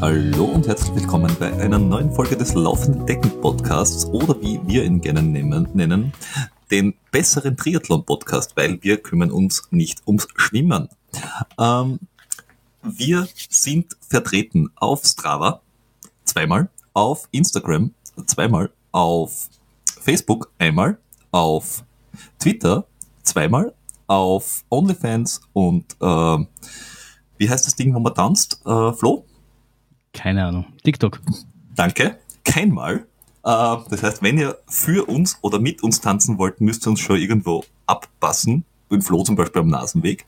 Hallo und herzlich willkommen bei einer neuen Folge des Laufenden Decken Podcasts oder wie wir ihn gerne nennen, den besseren Triathlon Podcast, weil wir kümmern uns nicht ums Schwimmen. Ähm, wir sind vertreten auf Strava zweimal, auf Instagram zweimal, auf Facebook einmal, auf Twitter zweimal, auf OnlyFans und äh, wie heißt das Ding, wo man tanzt? Äh, Flo? Keine Ahnung. TikTok. Danke. Keinmal. Äh, das heißt, wenn ihr für uns oder mit uns tanzen wollt, müsst ihr uns schon irgendwo abpassen. Mit Flo zum Beispiel am Nasenweg.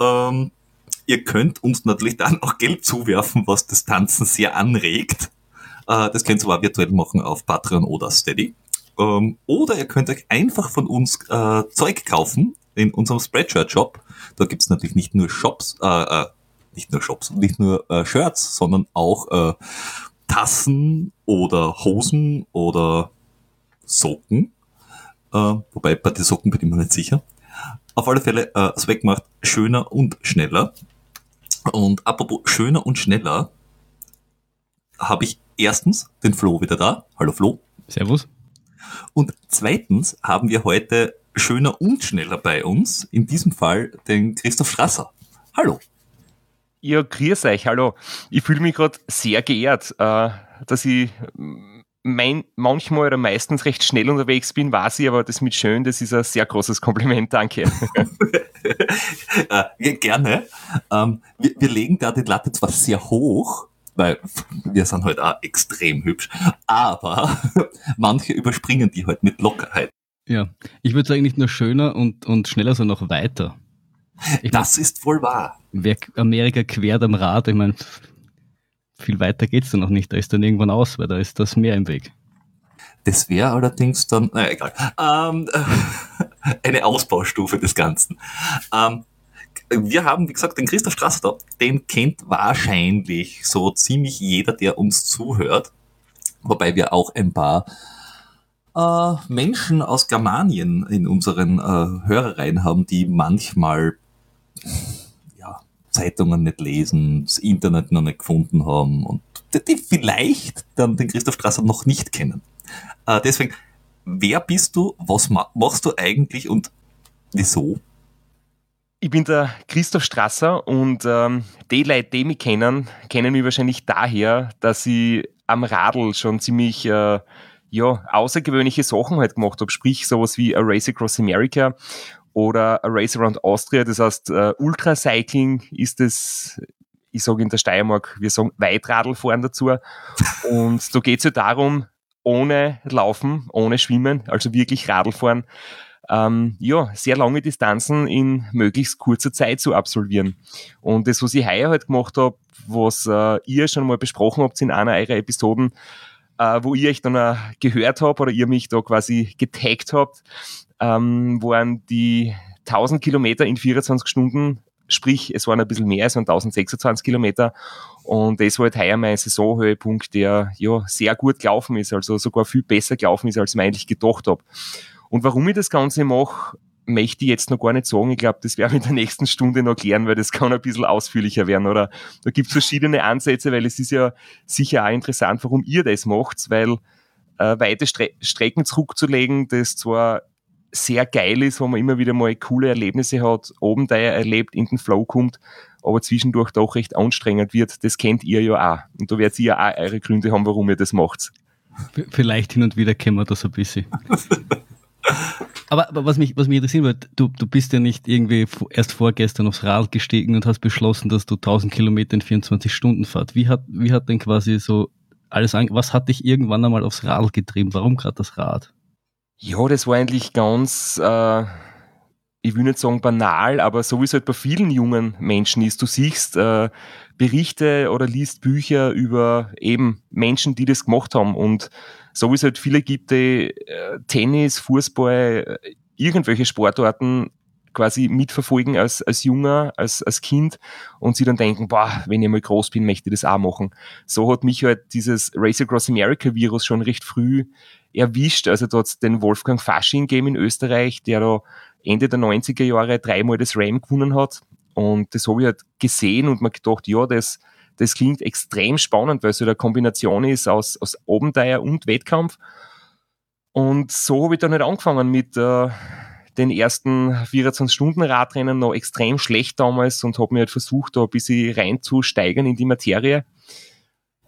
Ähm, ihr könnt uns natürlich dann auch Geld zuwerfen, was das Tanzen sehr anregt. Äh, das könnt ihr aber virtuell machen auf Patreon oder Steady. Ähm, oder ihr könnt euch einfach von uns äh, Zeug kaufen in unserem Spreadshirt-Shop. Da gibt's natürlich nicht nur Shops, äh, äh, nicht nur Shops, nicht nur äh, Shirts, sondern auch äh, Tassen oder Hosen oder Socken. Äh, wobei bei den Socken bin ich mir nicht sicher. Auf alle Fälle, äh, Swag macht schöner und schneller. Und apropos schöner und schneller, habe ich erstens den Flo wieder da. Hallo Flo. Servus. Und zweitens haben wir heute schöner und schneller bei uns, in diesem Fall den Christoph Strasser. Hallo. Ja, grüß euch, hallo. Ich fühle mich gerade sehr geehrt, äh, dass ich mein, manchmal oder meistens recht schnell unterwegs bin, weiß ich, aber das mit schön, das ist ein sehr großes Kompliment, danke. äh, gerne. Ähm, wir, wir legen da die Latte zwar sehr hoch, weil wir sind halt auch extrem hübsch, aber manche überspringen die halt mit Lockerheit. Ja, ich würde sagen, nicht nur schöner und, und schneller, sondern noch weiter. Ich das mein, ist wohl wahr. Wer Amerika quert am Rad, ich meine, viel weiter geht's da noch nicht. Da ist dann irgendwann aus, weil da ist das Meer im Weg. Das wäre allerdings dann, naja, egal, ähm, eine Ausbaustufe des Ganzen. Ähm, wir haben, wie gesagt, den Christoph Strasser da, den kennt wahrscheinlich so ziemlich jeder, der uns zuhört. Wobei wir auch ein paar äh, Menschen aus Germanien in unseren äh, Hörereien haben, die manchmal ja, Zeitungen nicht lesen, das Internet noch nicht gefunden haben und die vielleicht dann den Christoph Strasser noch nicht kennen. Äh, deswegen, wer bist du, was ma machst du eigentlich und wieso? Ich bin der Christoph Strasser und ähm, die Leute, die mich kennen, kennen mich wahrscheinlich daher, dass ich am Radl schon ziemlich äh, ja, außergewöhnliche Sachen halt gemacht habe, sprich sowas wie A Race Across America oder A Race Around Austria, das heißt uh, Ultracycling ist es, ich sage in der Steiermark, wir sagen Weitradlfahren dazu und da geht es ja darum, ohne Laufen, ohne Schwimmen, also wirklich Radlfahren, ähm, ja, sehr lange Distanzen in möglichst kurzer Zeit zu absolvieren. Und das, was ich heuer halt gemacht habe, was äh, ihr schon mal besprochen habt in einer eurer Episoden, äh, wo ihr euch dann äh, gehört habt oder ihr mich da quasi getaggt habt, ähm, waren die 1000 Kilometer in 24 Stunden, sprich, es waren ein bisschen mehr, es waren 1026 Kilometer und das war halt heuer mein Saisonhöhepunkt, der ja sehr gut gelaufen ist, also sogar viel besser gelaufen ist, als ich mir eigentlich gedacht habe. Und warum ich das Ganze mache, möchte ich jetzt noch gar nicht sagen. Ich glaube, das werden wir in der nächsten Stunde noch klären, weil das kann ein bisschen ausführlicher werden. Oder da gibt es verschiedene Ansätze, weil es ist ja sicher auch interessant, warum ihr das macht, weil äh, weite Stre Strecken zurückzulegen, das zwar sehr geil ist, wo man immer wieder mal coole Erlebnisse hat, oben da erlebt, in den Flow kommt, aber zwischendurch doch recht anstrengend wird, das kennt ihr ja auch. Und da werdet ihr ja auch eure Gründe haben, warum ihr das macht. Vielleicht hin und wieder kennen wir das ein bisschen. Aber, aber, was, mich, was mich interessieren würde, du, du bist ja nicht irgendwie erst vorgestern aufs Rad gestiegen und hast beschlossen, dass du 1000 Kilometer in 24 Stunden fahrt. Wie hat, wie hat denn quasi so alles an, was hat dich irgendwann einmal aufs Rad getrieben? Warum gerade das Rad? Ja, das war eigentlich ganz, äh, ich will nicht sagen banal, aber so wie es halt bei vielen jungen Menschen ist. Du siehst äh, Berichte oder liest Bücher über eben Menschen, die das gemacht haben und so wie es halt viele gibt, die äh, Tennis, Fußball, äh, irgendwelche Sportarten quasi mitverfolgen als, als Junger, als, als Kind und sie dann denken, boah, wenn ich mal groß bin, möchte ich das auch machen. So hat mich halt dieses Race Across America Virus schon recht früh erwischt. Also da hat den Wolfgang Fasching gegeben in Österreich, der da Ende der 90er Jahre dreimal das Ram gewonnen hat. Und das habe ich halt gesehen und mir gedacht, ja, das, Das klingt extrem spannend, weil es so eine Kombination ist aus, aus Abenteuer und Wettkampf. Und so habe ich dann nicht angefangen mit äh, den ersten 24-Stunden-Radrennen noch extrem schlecht damals und habe mir halt versucht, da ein bisschen reinzusteigern in die Materie.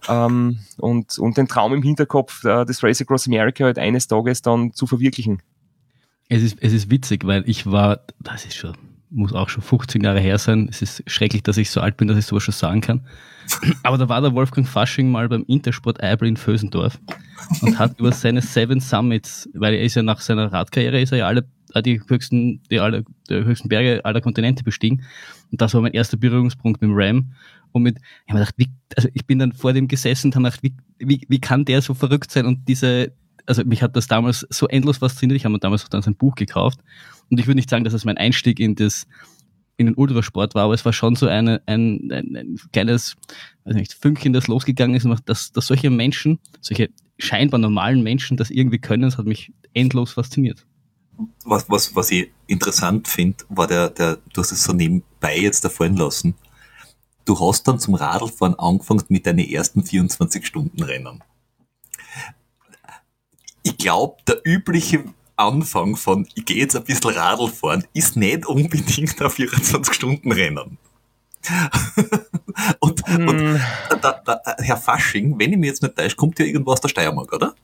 Ähm, und, und den Traum im Hinterkopf, äh, das Race Across America halt eines Tages dann zu verwirklichen. Es ist, es ist witzig, weil ich war, das ist schon, muss auch schon 15 Jahre her sein. Es ist schrecklich, dass ich so alt bin, dass ich sowas schon sagen kann. Aber da war der Wolfgang Fasching mal beim Intersport Eibel in Vösendorf und hat über seine Seven Summits, weil er ist ja nach seiner Radkarriere, ist er ja alle die höchsten, die alle, die höchsten Berge aller Kontinente bestiegen. Und das war mein erster Berührungspunkt mit dem Ram. Und mit, ich habe gedacht, wie, also ich bin dann vor dem gesessen und habe gedacht, wie, wie, wie kann der so verrückt sein und diese, also mich hat das damals so endlos fasziniert. Ich habe mir damals auch dann sein Buch gekauft. Und ich würde nicht sagen, dass es mein Einstieg in das, in den Ultrasport war, aber es war schon so eine, ein, ein, ein kleines, weiß nicht, Fünkchen, das losgegangen ist, dass, dass solche Menschen, solche scheinbar normalen Menschen das irgendwie können, das hat mich endlos fasziniert. Was, was, was ich interessant finde, war der, der, du hast es so nebenbei jetzt erfahren lassen. Du hast dann zum Radlfahren angefangen mit deinen ersten 24-Stunden-Rennen. Ich glaube, der übliche Anfang von, ich gehe jetzt ein bisschen Radl fahren, ist nicht unbedingt ein 24-Stunden-Rennen. und, mm. und hm. da, da, Herr Fasching, wenn ich mir jetzt nicht täusche, kommt ja irgendwo aus der Steiermark, oder?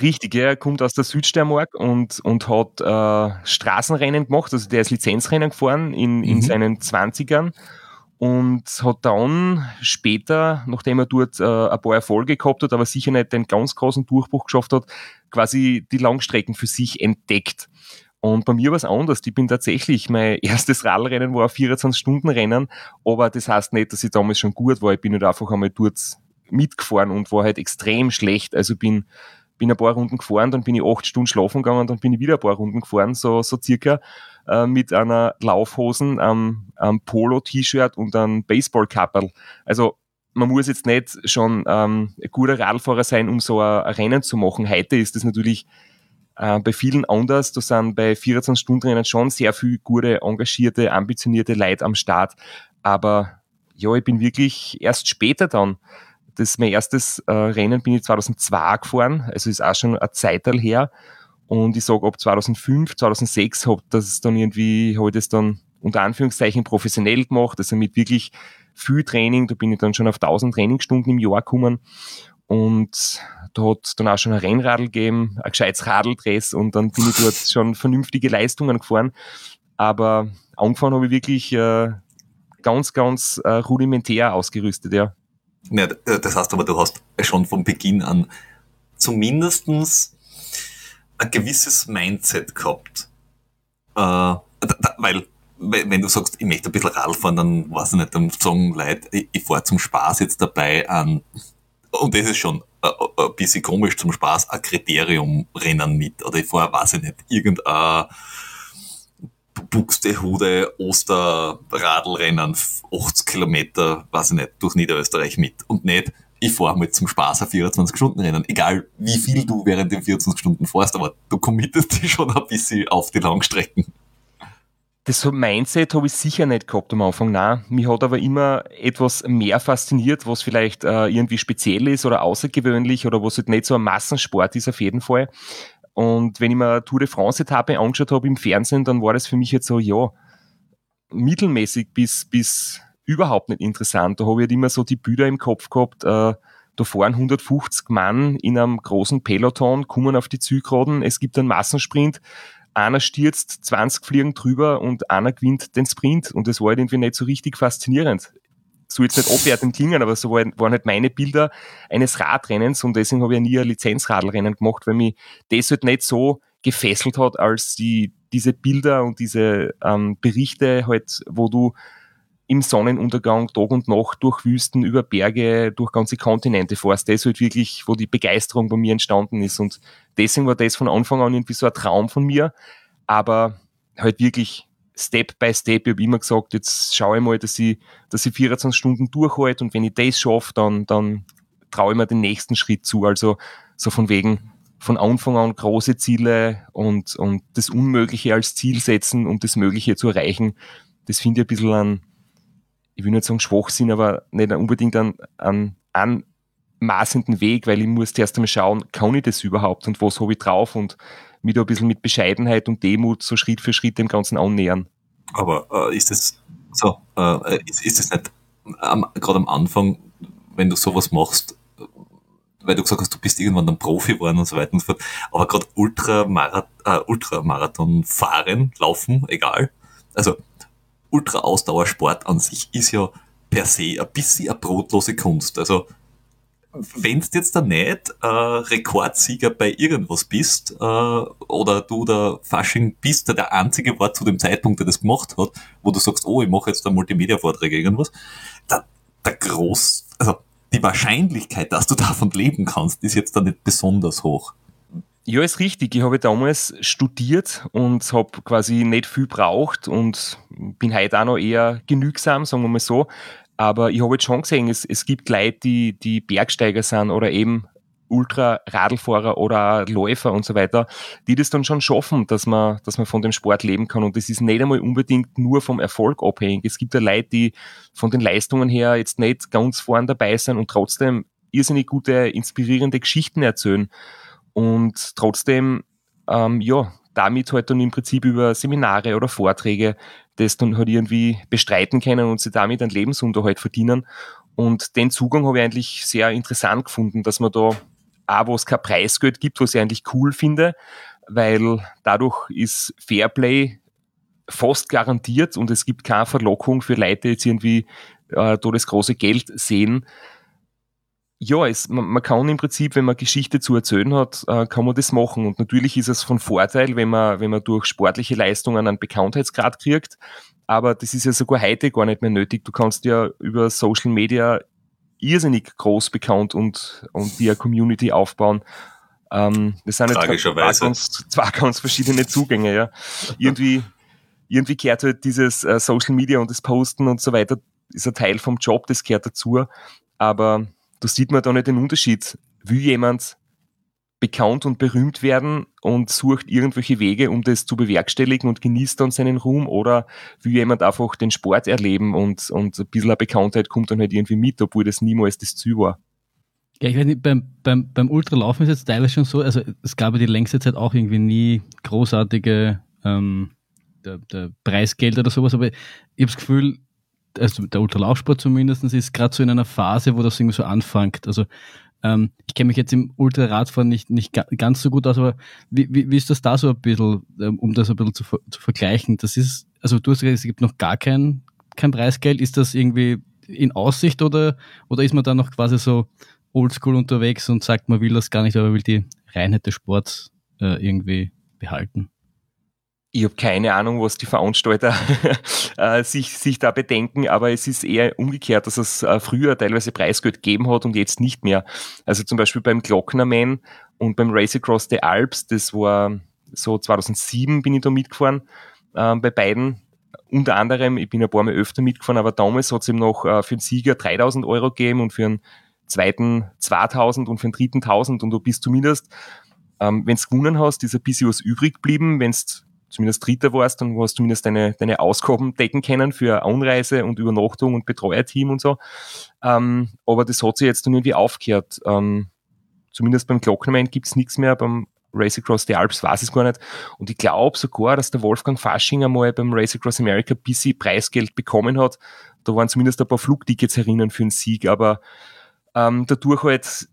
Richtig, er kommt aus der Südsteiermark und, und hat äh, Straßenrennen gemacht, also der ist Lizenzrennen gefahren in, in mhm. seinen 20ern und hat dann später, nachdem er dort äh, ein paar Erfolge gehabt hat, aber sicher nicht den ganz großen Durchbruch geschafft hat, quasi die Langstrecken für sich entdeckt. Und bei mir war es anders. Ich bin tatsächlich, mein erstes Radrennen war ein 24-Stunden-Rennen, aber das heißt nicht, dass ich damals schon gut war. Ich bin halt einfach einmal dort mitgefahren und war halt extrem schlecht. Also bin, bin ein paar Runden gefahren, dann bin ich acht Stunden schlafen gegangen, dann bin ich wieder ein paar Runden gefahren, so, so circa. Äh, mit einer Laufhosen, einem, einem Polo-T-Shirt und einem Baseball-Kapperl. Also man muss jetzt nicht schon ähm, ein guter Radfahrer sein, um so ein, ein Rennen zu machen. Heute ist das natürlich äh, bei vielen anders. Da sind bei 24-Stunden-Rennen schon sehr viele gute, engagierte, ambitionierte Leute am Start. Aber ja, ich bin wirklich erst später dann. Das mein erstes äh, Rennen bin ich 2002 gefahren, also ist auch schon ein Zeitteil her. Und ich sage, ab 2005, 2006 habe das dann irgendwie, habe ich das dann unter Anführungszeichen professionell gemacht, also mit wirklich viel Training, da bin ich dann schon auf 1000 Trainingsstunden im Jahr gekommen. Und da hat dann auch schon ein Rennradl gegeben, ein gescheites Radldress. Und dann bin ich dort schon vernünftige Leistungen gefahren, aber angefangen habe ich wirklich äh, ganz, ganz äh, rudimentär ausgerüstet, ja. Ja, das heißt aber, du hast schon von Beginn an zumindestens ein gewisses Mindset gehabt. Äh, da, da, weil, wenn du sagst, ich möchte ein bisschen Radl fahren, dann weiß ich nicht, dann sagen Leute, ich, ich fahre zum Spaß jetzt dabei an, und das ist schon ein, ein bisschen komisch zum Spaß, ein Kriterium-Rennen mit, oder ich fahre, weiß ich nicht, irgendein Buxtehude Osterradlrennen, 80 Kilometer, weiß ich nicht, durch Niederösterreich mit und nicht, ich fahre mal zum Spaß ein 24-Stunden-Rennen. Egal, wie viel du während den 24 Stunden fährst, aber du committest dich schon ein bisschen auf die Langstrecken. Das Mindset habe ich sicher nicht gehabt am Anfang. Nein, mich hat aber immer etwas mehr fasziniert, was vielleicht äh, irgendwie speziell ist oder außergewöhnlich oder was halt nicht so ein Massensport ist auf jeden Fall. Und wenn ich mir Tour de France-Etappe angeschaut habe im Fernsehen, dann war das für mich jetzt so, ja, mittelmäßig bis, bis überhaupt nicht interessant. Da habe ich halt immer so die Bilder im Kopf gehabt, äh, da fahren 150 Mann in einem großen Peloton, kommen auf die Zielgeraden, es gibt einen Massensprint, einer stürzt, 20 fliegen drüber und einer gewinnt den Sprint. Und das war halt irgendwie nicht so richtig faszinierend. So jetzt nicht abwertend klingen, aber so waren halt meine Bilder eines Radrennens und deswegen habe ich nie ein Lizenzradlrennen gemacht, weil mich das halt nicht so gefesselt hat, als die, diese Bilder und diese ähm, Berichte halt, wo du im Sonnenuntergang Tag und Nacht durch Wüsten, über Berge, durch ganze Kontinente fährst. Das ist halt wirklich, wo die Begeisterung bei mir entstanden ist. Und deswegen war das von Anfang an irgendwie so ein Traum von mir. Aber halt wirklich Step by Step. Ich habe immer gesagt, jetzt schaue ich mal, dass ich, dass ich 24 Stunden durchhalte und wenn ich das schaffe, dann, dann traue ich mir den nächsten Schritt zu. Also so von wegen von Anfang an große Ziele und, und das Unmögliche als Ziel setzen, um das Mögliche zu erreichen. Das finde ich ein bisschen ein, ich will nicht sagen Schwachsinn, aber nicht unbedingt an, an, an maßenden Weg, weil ich muss erst einmal schauen, kann ich das überhaupt und was habe ich drauf und mich da ein bisschen mit Bescheidenheit und Demut so Schritt für Schritt dem Ganzen annähern. Aber äh, ist es so, äh, ist, ist es nicht ähm, gerade am Anfang, wenn du sowas machst, weil du gesagt hast, du bist irgendwann dann Profi geworden und so weiter und so fort, aber gerade Ultramarathon, äh, Ultramarathon fahren, laufen, egal. Also Ultra-Ausdauersport an sich ist ja per se ein bisschen eine brotlose Kunst. Also wenn du jetzt da nicht äh, Rekordsieger bei irgendwas bist äh, oder du der Fasching bist, der der einzige war zu dem Zeitpunkt, der das gemacht hat, wo du sagst, oh, ich mache jetzt da Multimedia-Vorträge irgendwas, der, der groß, also die Wahrscheinlichkeit, dass du davon leben kannst, ist jetzt da nicht besonders hoch. Ja, ist richtig. Ich habe damals studiert und habe quasi nicht viel braucht und bin heute auch noch eher genügsam, sagen wir mal so. Aber ich habe jetzt schon gesehen, es, es gibt Leute, die, die Bergsteiger sind oder eben Ultra-Radlfahrer oder Läufer und so weiter, die das dann schon schaffen, dass man, dass man von dem Sport leben kann. Und das ist nicht einmal unbedingt nur vom Erfolg abhängig. Es gibt ja Leute, die von den Leistungen her jetzt nicht ganz vorn dabei sind und trotzdem irrsinnig gute, inspirierende Geschichten erzählen. Und trotzdem, ähm, ja, damit halt dann im Prinzip über Seminare oder Vorträge das dann halt irgendwie bestreiten können und sie damit einen Lebensunterhalt verdienen. Und den Zugang habe ich eigentlich sehr interessant gefunden, dass man da auch, wo es kein Preisgeld gibt, was ich eigentlich cool finde, weil dadurch ist Fairplay fast garantiert und es gibt keine Verlockung für Leute, die jetzt irgendwie äh, da das große Geld sehen, ja, es, man, man, kann im Prinzip, wenn man Geschichte zu erzählen hat, äh, kann man das machen. Und natürlich ist es von Vorteil, wenn man, wenn man durch sportliche Leistungen einen Bekanntheitsgrad kriegt. Aber das ist ja sogar heute gar nicht mehr nötig. Du kannst ja über Social Media irrsinnig groß bekannt und, und die Community aufbauen. Ähm, das sind jetzt zwei ganz, zwei ganz verschiedene Zugänge, ja. Irgendwie, irgendwie gehört halt dieses äh, Social Media und das Posten und so weiter, ist ein Teil vom Job, das gehört dazu. Aber da sieht man da nicht den Unterschied. Will jemand bekannt und berühmt werden und sucht irgendwelche Wege, um das zu bewerkstelligen und genießt dann seinen Ruhm oder will jemand einfach den Sport erleben und, und ein bisschen eine Bekanntheit kommt dann halt irgendwie mit, obwohl das niemals das Ziel war. Ja, ich weiß nicht, beim, beim, beim Ultralaufen ist jetzt teilweise schon so, also es gab ja die längste Zeit auch irgendwie nie großartige ähm, der, der Preisgelder oder sowas, aber ich habe das Gefühl, also der Ultralaufsport zumindest ist gerade so in einer Phase, wo das irgendwie so anfängt. Also ähm, ich kenne mich jetzt im Ultraradfahren nicht, nicht ganz so gut aus, aber wie, wie, wie ist das da so ein bisschen, ähm, um das ein bisschen zu, zu vergleichen? Das ist, also du hast gesagt, es gibt noch gar kein, kein Preisgeld. Ist das irgendwie in Aussicht oder, oder ist man da noch quasi so oldschool unterwegs und sagt, man will das gar nicht, aber will die Reinheit des Sports äh, irgendwie behalten? Ich habe keine Ahnung, was die Veranstalter äh, sich, sich da bedenken, aber es ist eher umgekehrt, dass es äh, früher teilweise Preisgeld gegeben hat und jetzt nicht mehr. Also zum Beispiel beim Glocknerman und beim Race Across the Alps, das war so 2007 bin ich da mitgefahren, äh, bei beiden. Unter anderem, ich bin ein paar Mal öfter mitgefahren, aber damals hat es eben noch äh, für den Sieger 3000 Euro gegeben und für den zweiten 2000 und für den dritten 1000 und du bist zumindest, ähm, wenn du gewonnen hast, ist ein bisschen was übrig geblieben, wenn du zumindest Dritter warst, dann hast du zumindest deine, deine Ausgaben decken können für Anreise und Übernachtung und Betreuerteam und so. Ähm, aber das hat sich jetzt dann irgendwie aufgehört. Ähm, zumindest beim Glocknerman gibt's nichts mehr, beim Race Across the Alps weiß ich gar nicht. Und ich glaube sogar, dass der Wolfgang Fasching einmal beim Race Across America ein bisschen Preisgeld bekommen hat. Da waren zumindest ein paar Flugtickets herinnen für einen Sieg, aber ähm, dadurch halt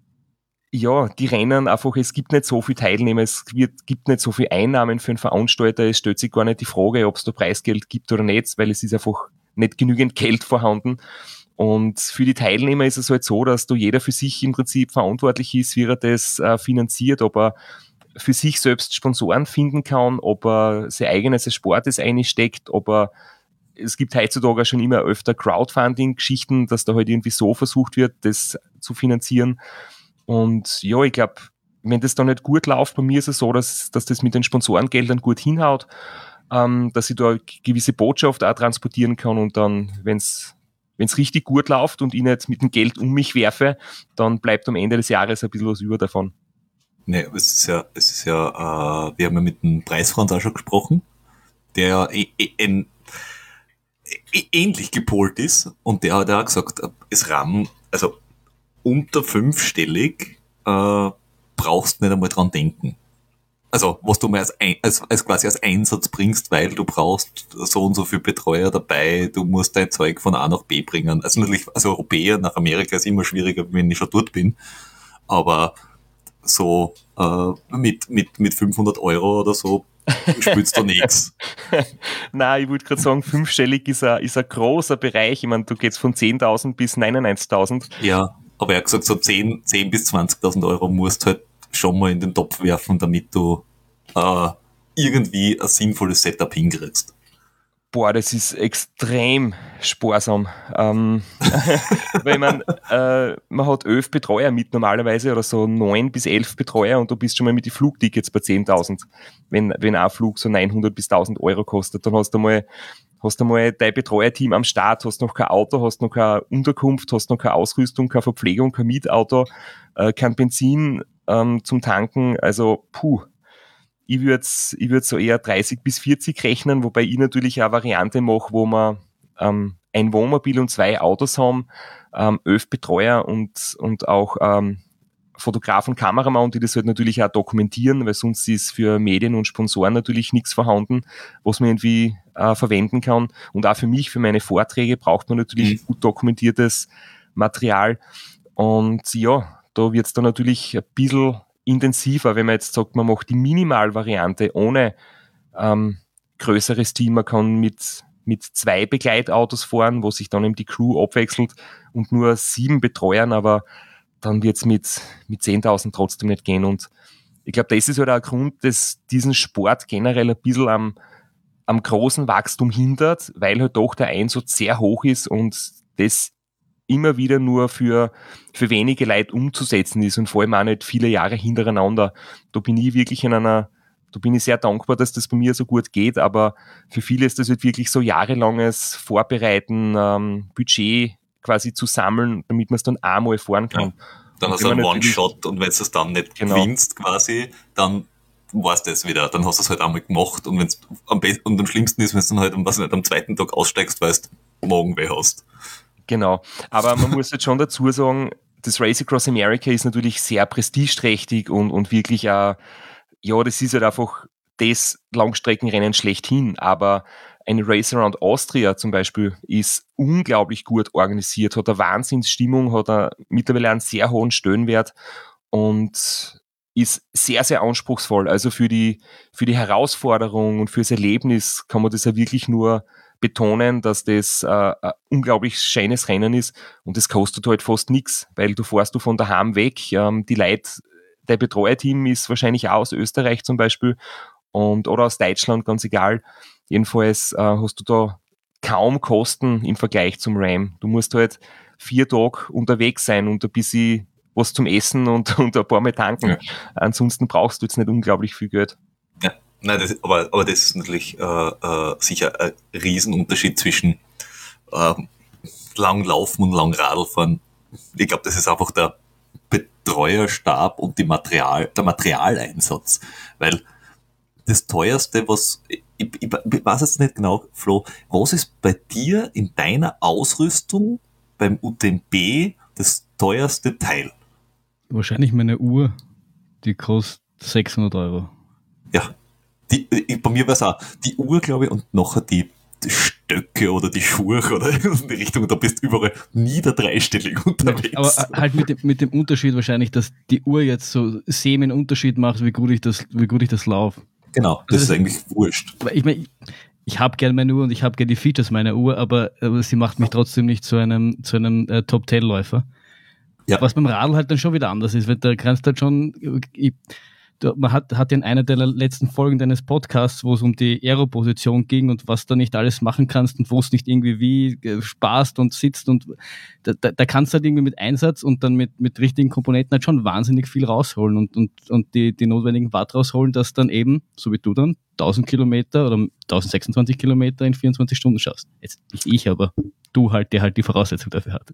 ja, die Rennen einfach, es gibt nicht so viele Teilnehmer, es wird, gibt nicht so viele Einnahmen für einen Veranstalter, es stellt sich gar nicht die Frage, ob es da Preisgeld gibt oder nicht, weil es ist einfach nicht genügend Geld vorhanden. Und für die Teilnehmer ist es halt so, dass da jeder für sich im Prinzip verantwortlich ist, wie er das äh, finanziert, ob er für sich selbst Sponsoren finden kann, ob er sein eigenes Sportes einsteckt, ob er es gibt heutzutage schon immer öfter Crowdfunding-Geschichten, dass da halt irgendwie so versucht wird, das zu finanzieren. Und ja, ich glaube, wenn das dann nicht gut läuft, bei mir ist es so, dass, dass das mit den Sponsorengeldern gut hinhaut, ähm, dass ich da eine gewisse Botschaft auch transportieren kann und dann, wenn es richtig gut läuft und ich nicht mit dem Geld um mich werfe, dann bleibt am Ende des Jahres ein bisschen was über davon. Nee, es ist ja, es ist ja, äh, wir haben ja mit dem Preisfreund auch schon gesprochen, der ja in, ähnlich gepolt ist. Und der hat auch gesagt, es RAM, also unter fünfstellig, äh, brauchst nicht einmal dran denken. Also, was du mal als, als, als quasi als Einsatz bringst, weil du brauchst so und so viel Betreuer dabei, du musst dein Zeug von A nach B bringen. Also natürlich, als Europäer nach Amerika ist immer schwieriger, wenn ich schon dort bin. Aber so äh, mit, mit, mit 500 Euro oder so spielst du nichts. Nein, ich würde gerade sagen, fünfstellig ist ein, ist ein großer Bereich. Ich meine, du gehst von 10.000 bis 99.000. Ja, aber er hat gesagt, so 10, 10 bis 20.000 Euro musst halt schon mal in den Topf werfen, damit du äh, irgendwie ein sinnvolles Setup hinkriegst. Boah, das ist extrem sparsam. Ähm, weil man, äh, man hat elf Betreuer mit normalerweise oder so neun bis elf Betreuer und du bist schon mal mit den Flugtickets bei 10.000. Wenn, wenn ein Flug so 900 bis 1000 Euro kostet, dann hast du mal hast du mal dein Betreuerteam am Start, hast noch kein Auto, hast noch keine Unterkunft, hast noch keine Ausrüstung, keine Verpflegung, kein Mietauto, äh, kein Benzin ähm, zum Tanken. Also, puh, ich würde ich würd so eher 30 bis 40 rechnen, wobei ich natürlich eine Variante mache, wo man ähm, ein Wohnmobil und zwei Autos haben, ähm, elf Betreuer und, und auch ähm, Fotografen, Kameramann, die das halt natürlich auch dokumentieren, weil sonst ist für Medien und Sponsoren natürlich nichts vorhanden, was man irgendwie äh, verwenden kann. Und auch für mich, für meine Vorträge braucht man natürlich mhm. gut dokumentiertes Material. Und ja, da wird es dann natürlich ein bisschen intensiver, wenn man jetzt sagt, man macht die Minimalvariante ohne ähm, größeres Team. Man kann mit, mit zwei Begleitautos fahren, wo sich dann eben die Crew abwechselt und nur sieben Betreuern, aber dann wird es mit, mit 10.000 trotzdem nicht gehen. Und ich glaube, das ist halt auch ein Grund, dass diesen Sport generell ein bisschen am, am großen Wachstum hindert, weil halt doch der Einsatz sehr hoch ist und das immer wieder nur für, für wenige Leute umzusetzen ist und vor allem auch nicht viele Jahre hintereinander. Da bin ich wirklich in einer, da bin ich sehr dankbar, dass das bei mir so gut geht, aber für viele ist das halt wirklich so jahrelanges Vorbereiten, ähm, Budget quasi zu sammeln, damit man es dann einmal fahren kann. Ja. Dann hast du einen One-Shot und wenn du es dann nicht genau. gewinnst quasi, dann warst du es wieder. Dann hast du es halt einmal gemacht und wenn's am besten und am schlimmsten ist, wenn du dann halt was nicht, am zweiten Tag aussteigst, weißt, morgen weh hast. Genau. Aber man muss jetzt schon dazu sagen, das Race Across America ist natürlich sehr prestigeträchtig und, und wirklich auch, ja, das ist halt einfach das Langstreckenrennen schlechthin. Aber ein Race Around Austria zum Beispiel ist unglaublich gut organisiert, hat eine Wahnsinnsstimmung, hat eine, mittlerweile einen sehr hohen Stöhnwert und ist sehr, sehr anspruchsvoll. Also für die, für die Herausforderung und fürs Erlebnis kann man das ja wirklich nur betonen, dass das äh, ein unglaublich schönes Rennen ist und das kostet halt fast nichts, weil du fährst du von daheim weg. Ähm, die Leute, der Betreuerteam ist wahrscheinlich auch aus Österreich zum Beispiel und oder aus Deutschland, ganz egal. Jedenfalls äh, hast du da kaum Kosten im Vergleich zum RAM. Du musst halt vier Tage unterwegs sein und ein bisschen was zum Essen und, und ein paar Mal tanken. Ja. Ansonsten brauchst du jetzt nicht unglaublich viel Geld. Ja. Nein, das, aber, aber das ist natürlich äh, äh, sicher ein Riesenunterschied zwischen äh, lang Laufen und lang Radlfahren. Ich glaube, das ist einfach der Betreuerstab und die Material, der Materialeinsatz. Weil das teuerste, was, ich, ich, ich weiß jetzt nicht genau, Flo, was ist bei dir in deiner Ausrüstung beim UTMB das teuerste Teil? Wahrscheinlich meine Uhr, die kostet 600 Euro. Ja, die, äh, bei mir war es auch die Uhr, glaube ich, und nachher die, Stöcke oder die Schuhe oder in die Richtung, da bist du überall nieder dreistellig unterwegs. Aber äh, halt mit dem, mit dem Unterschied wahrscheinlich, dass die Uhr jetzt so semi einen Unterschied macht, wie gut ich das, wie gut ich das laufe. Genau, das, also das ist eigentlich wurscht. Ich meine, ich, ich habe gerne meine Uhr und ich habe gerne die Features meiner Uhr, aber, aber, sie macht mich trotzdem nicht zu einem, zu einem äh, Top-10-Läufer. Ja. Was beim Radl halt dann schon wieder anders ist, weil da kannst du halt schon, ich, man hat, hat in einer der letzten Folgen deines Podcasts, wo es um die Aeroposition ging und was du nicht alles machen kannst und wo es nicht irgendwie wie äh, spaßt und sitzt und da, da, da kannst du halt irgendwie mit Einsatz und dann mit, mit richtigen Komponenten halt schon wahnsinnig viel rausholen und, und, und die, die notwendigen Watt rausholen, dass dann eben, so wie du dann, 1000 Kilometer oder 1026 Kilometer in 24 Stunden schaffst. Jetzt nicht ich, aber du halt, der halt die Voraussetzung dafür hat.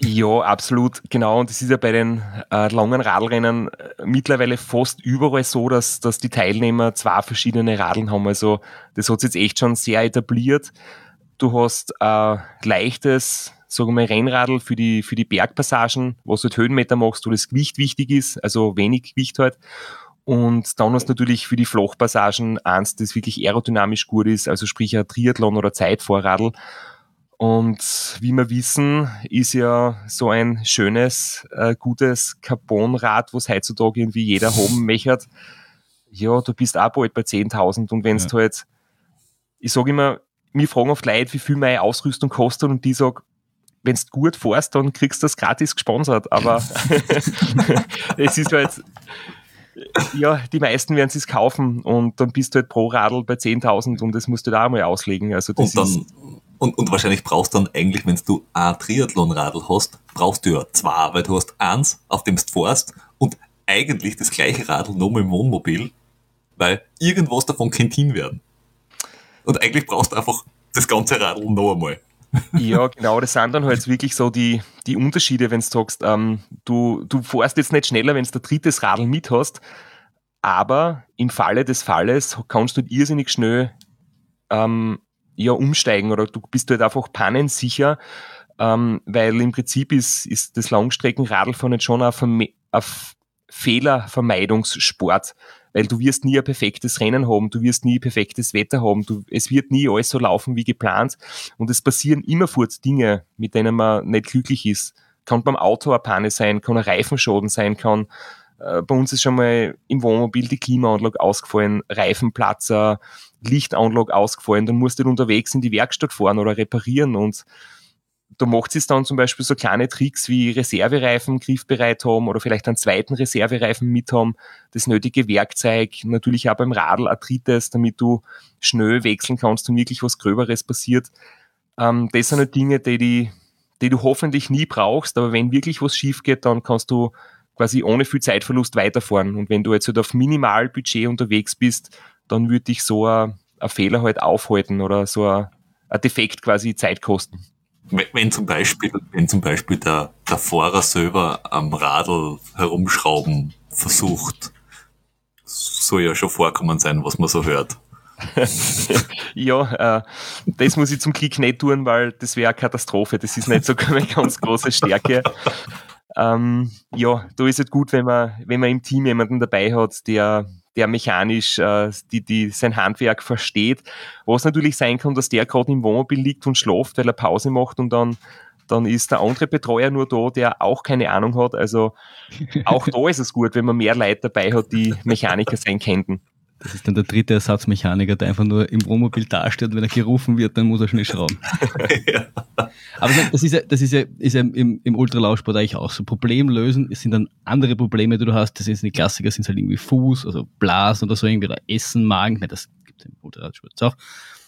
Ja, absolut, genau. Und es ist ja bei den äh, langen Radlrennen äh, mittlerweile fast überall so, dass, dass die Teilnehmer zwei verschiedene Radeln haben. Also das hat sich jetzt echt schon sehr etabliert. Du hast ein leichtes, sagen wir Rennradl für die, für die Bergpassagen, wo du halt Höhenmeter machst, wo das Gewicht wichtig ist, also wenig Gewicht halt. Und dann hast du natürlich für die Flachpassagen eins, das wirklich aerodynamisch gut ist, also sprich ein Triathlon oder Zeitvorradl. Und wie wir wissen, ist ja so ein schönes, äh, gutes Carbonrad, was heutzutage irgendwie jeder haben möchte. Ja, du bist auch bald bei 10.000 und wenn ja. du halt, ich sage immer, mir fragen oft Leute, wie viel meine Ausrüstung kostet und die sagen, wenn du gut fährst, dann kriegst du das gratis gesponsert. Aber es ist halt, ja, die meisten werden es kaufen und dann bist du halt pro Radl bei 10.000 und das musst du da einmal auslegen. Also das und dann, und, und wahrscheinlich brauchst du dann eigentlich, wenn du ein Triathlon-Radl hast, brauchst du ja zwei, weil du hast eins, auf dem du fährst und eigentlich das gleiche Radl nochmal im Wohnmobil, weil irgendwas davon könnte hin werden. Und eigentlich brauchst du einfach das ganze Radl noch einmal. Ja, genau, das sind dann halt wirklich so die, die Unterschiede, wenn du sagst, ähm, du, du fährst jetzt nicht schneller, wenn du ein drittes Radl mit hast, aber im Falle des Falles kannst du irrsinnig schnell ähm, ja, umsteigen oder du bist halt einfach pannensicher, ähm, weil im Prinzip ist, ist das Langstreckenradlfahren jetzt schon ein, ein Fehlervermeidungssport weil du wirst nie ein perfektes Rennen haben, du wirst nie perfektes Wetter haben, du, es wird nie alles so laufen wie geplant und es passieren immerfort Dinge, mit denen man nicht glücklich ist. Kann beim Auto eine Panne sein, kann ein Reifenschaden sein, kann äh, bei uns ist schon mal im Wohnmobil die Klimaanlage ausgefallen, Reifenplatzer, Lichtanlage ausgefallen, dann musst du unterwegs in die Werkstatt fahren oder reparieren und da macht es dann zum Beispiel so kleine Tricks wie Reservereifen griffbereit haben oder vielleicht einen zweiten Reservereifen mit haben, das nötige Werkzeug, natürlich auch beim Radl ein drittes, damit du schnell wechseln kannst und wirklich was Gröberes passiert. Ähm, das sind halt Dinge, die, die, die du hoffentlich nie brauchst, aber wenn wirklich was schief geht, dann kannst du quasi ohne viel Zeitverlust weiterfahren. Und wenn du jetzt halt auf Minimalbudget unterwegs bist, dann würde dich so ein, ein Fehler halt aufhalten oder so ein, ein Defekt quasi Zeit kosten. Wenn zum Beispiel, wenn zum Beispiel der, der Fahrer selber am Radl herumschrauben versucht, soll ja schon vorkommen sein, was man so hört. ja, äh, das muss ich zum Glück nicht tun, weil das wäre eine Katastrophe. Das ist nicht so eine ganz große Stärke. Ähm, ja, da ist es gut, wenn man, wenn man im Team jemanden dabei hat, der der mechanisch äh, die, die sein Handwerk versteht. Was natürlich sein kann, dass der gerade im Wohnmobil liegt und schläft, weil er Pause macht und dann dann ist der andere Betreuer nur da, der auch keine Ahnung hat. Also auch da ist es gut, wenn man mehr Leute dabei hat, die Mechaniker sein könnten. Das ist dann der dritte Ersatzmechaniker, der einfach nur im Wohnmobil dasteht und wenn er gerufen wird, dann muss er schnell schrauben. ja. Aber das ist ja, das ist ja, ist ja im, im Ultralaufsport eigentlich auch so. Problem lösen es sind dann andere Probleme, die du hast. Das sind die Klassiker, sind halt irgendwie Fuß, also Blasen oder so irgendwie, oder Essen, Magen. Nein, das gibt es im Ultralaufsport auch.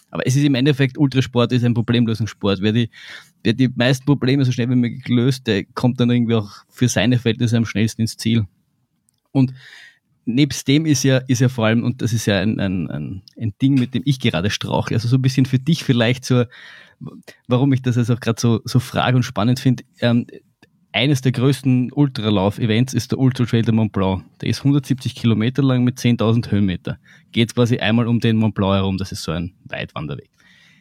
Aber es ist im Endeffekt, Ultrasport ist ein Problemlösungssport. Wer die, wer die meisten Probleme so schnell wie möglich löst, der kommt dann irgendwie auch für seine Verhältnisse am schnellsten ins Ziel. Und nebst dem ist ja, ist ja vor allem, und das ist ja ein, ein, ein, ein Ding, mit dem ich gerade strauche, also so ein bisschen für dich vielleicht so, warum ich das also auch gerade so, so frage und spannend finde, ähm, eines der größten Ultralauf-Events ist der Ultra Trail de Mont Blanc. Der ist 170 Kilometer lang mit 10.000 Höhenmeter. Geht quasi einmal um den Mont Blanc herum. Das ist so ein Weitwanderweg.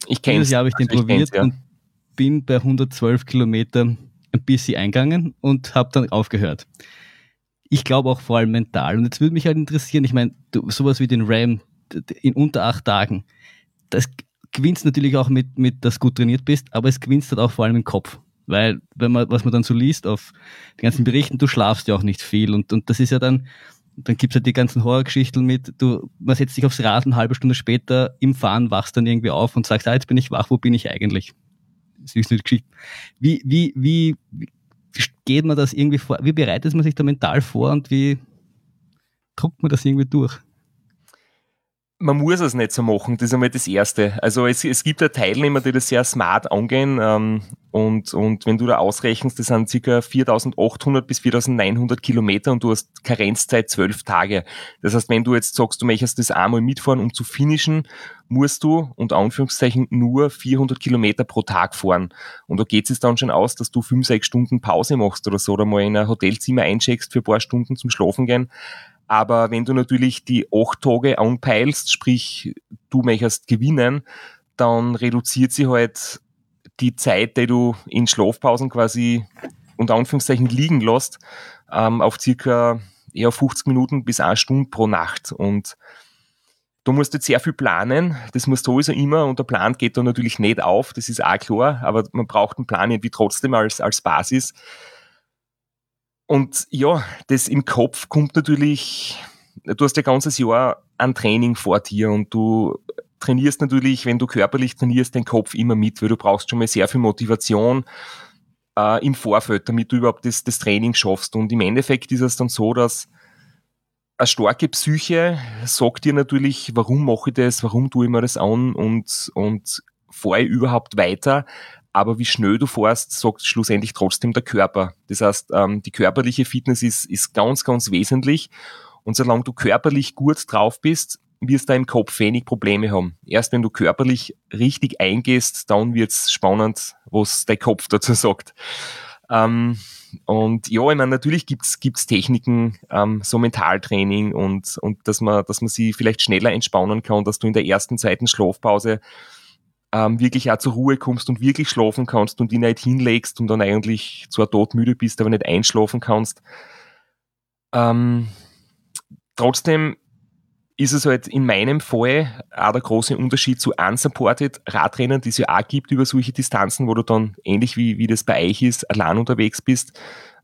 Ich kenne Dieses Jahr habe ich den also probiert ja. und bin bei 112 Kilometer ein bisschen eingegangen und habe dann aufgehört ich glaube auch vor allem mental. Und jetzt würde mich halt interessieren, ich meine, sowas wie den Ram in unter acht Tagen, das gewinnst natürlich auch mit, mit, dass du gut trainiert bist, aber es gewinnst halt auch vor allem im Kopf. Weil, wenn man, was man dann so liest auf den ganzen Berichten, du schlafst ja auch nicht viel. Und, und das ist ja dann, dann gibt's halt die ganzen Horrorgeschichten mit, du, man setzt dich aufs Rad eine halbe Stunde später im Fahren, wachst dann irgendwie auf und sagst, ah, jetzt bin ich wach, wo bin ich eigentlich? Das ist eine Geschichte. Wie, wie, wie, geht man das irgendwie vor? Wie bereitet man sich da mental vor und wie druckt man das irgendwie durch? Man muss es nicht so machen, das ist einmal das Erste. Also es, es gibt ja Teilnehmer, die das sehr smart angehen ähm, und, und wenn du da ausrechnest, das sind circa 4800 bis 4900 Kilometer und du hast Karenzzeit zwölf Tage. Das heißt, wenn du jetzt sagst, du möchtest das einmal mitfahren, um zu finishen, musst du unter Anführungszeichen nur 400 Kilometer pro Tag fahren. Und da geht es dann schon aus, dass du fünf, sechs Stunden Pause machst oder so oder mal in ein Hotelzimmer eincheckst für ein paar Stunden zum Schlafen gehen. Aber wenn du natürlich die acht Tage anpeilst, sprich du möchtest gewinnen, dann reduziert sie halt die Zeit, die du in Schlafpausen quasi unter Anführungszeichen liegen lässt, ähm, auf circa eher 50 Minuten bis eine Stunde pro Nacht. Und du musst jetzt sehr viel planen. Das musst du sowieso immer und der Plan geht da natürlich nicht auf. Das ist auch klar, aber man braucht einen Plan irgendwie trotzdem als, als Basis. Und ja, das im Kopf kommt natürlich, du hast ja ganzes Jahr ein Training vor dir und du trainierst natürlich, wenn du körperlich trainierst, den Kopf immer mit, weil du brauchst schon mal sehr viel Motivation äh, im Vorfeld, damit du überhaupt das, das Training schaffst. Und im Endeffekt ist es dann so, dass eine starke Psyche sagt dir natürlich, warum mache ich das, warum tue ich mir das an und, und fahre ich überhaupt weiter. Aber wie schnell du fährst, sagt schlussendlich trotzdem der Körper. Das heißt, ähm, die körperliche Fitness ist, ist ganz, ganz wesentlich. Und solange du körperlich gut drauf bist, wirst du im Kopf wenig Probleme haben. Erst wenn du körperlich richtig eingehst, dann wird's spannend, was dein Kopf dazu sagt. Ähm, und ja, ich meine, natürlich gibt's gibt's Techniken, ähm, so Mentaltraining und, und dass man, dass man sie vielleicht schneller entspannen kann, dass du in der ersten zweiten Schlafpause ähm, wirklich auch zur Ruhe kommst und wirklich schlafen kannst und die nicht hinlegst und dann eigentlich zwar todmüde bist, aber nicht einschlafen kannst. Ähm, trotzdem ist es halt in meinem Fall auch der große Unterschied zu unsupported Radrennen, die es ja auch gibt über solche Distanzen, wo du dann ähnlich wie, wie das bei euch ist, allein unterwegs bist,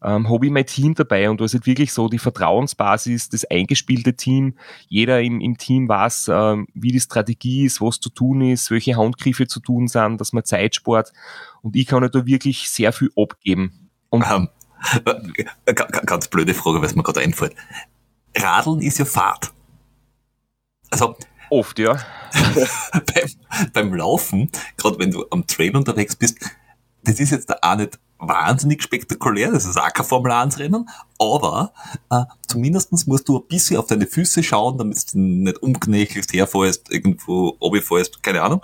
ähm, habe ich mein Team dabei und da ist halt wirklich so die Vertrauensbasis, das eingespielte Team. Jeder im, im Team weiß, ähm, wie die Strategie ist, was zu tun ist, welche Handgriffe zu tun sind, dass man Zeit spart und ich kann halt da wirklich sehr viel abgeben. Und ähm, ganz blöde Frage, was mir gerade einfällt. Radeln ist ja Fahrt. Also oft, ja. beim, beim Laufen, gerade wenn du am Trail unterwegs bist, das ist jetzt da auch nicht wahnsinnig spektakulär, das ist auch kein Formel 1 Rennen, aber äh, zumindestens musst du ein bisschen auf deine Füße schauen, damit du nicht umknächelst, herfährst, irgendwo runterfährst, keine Ahnung.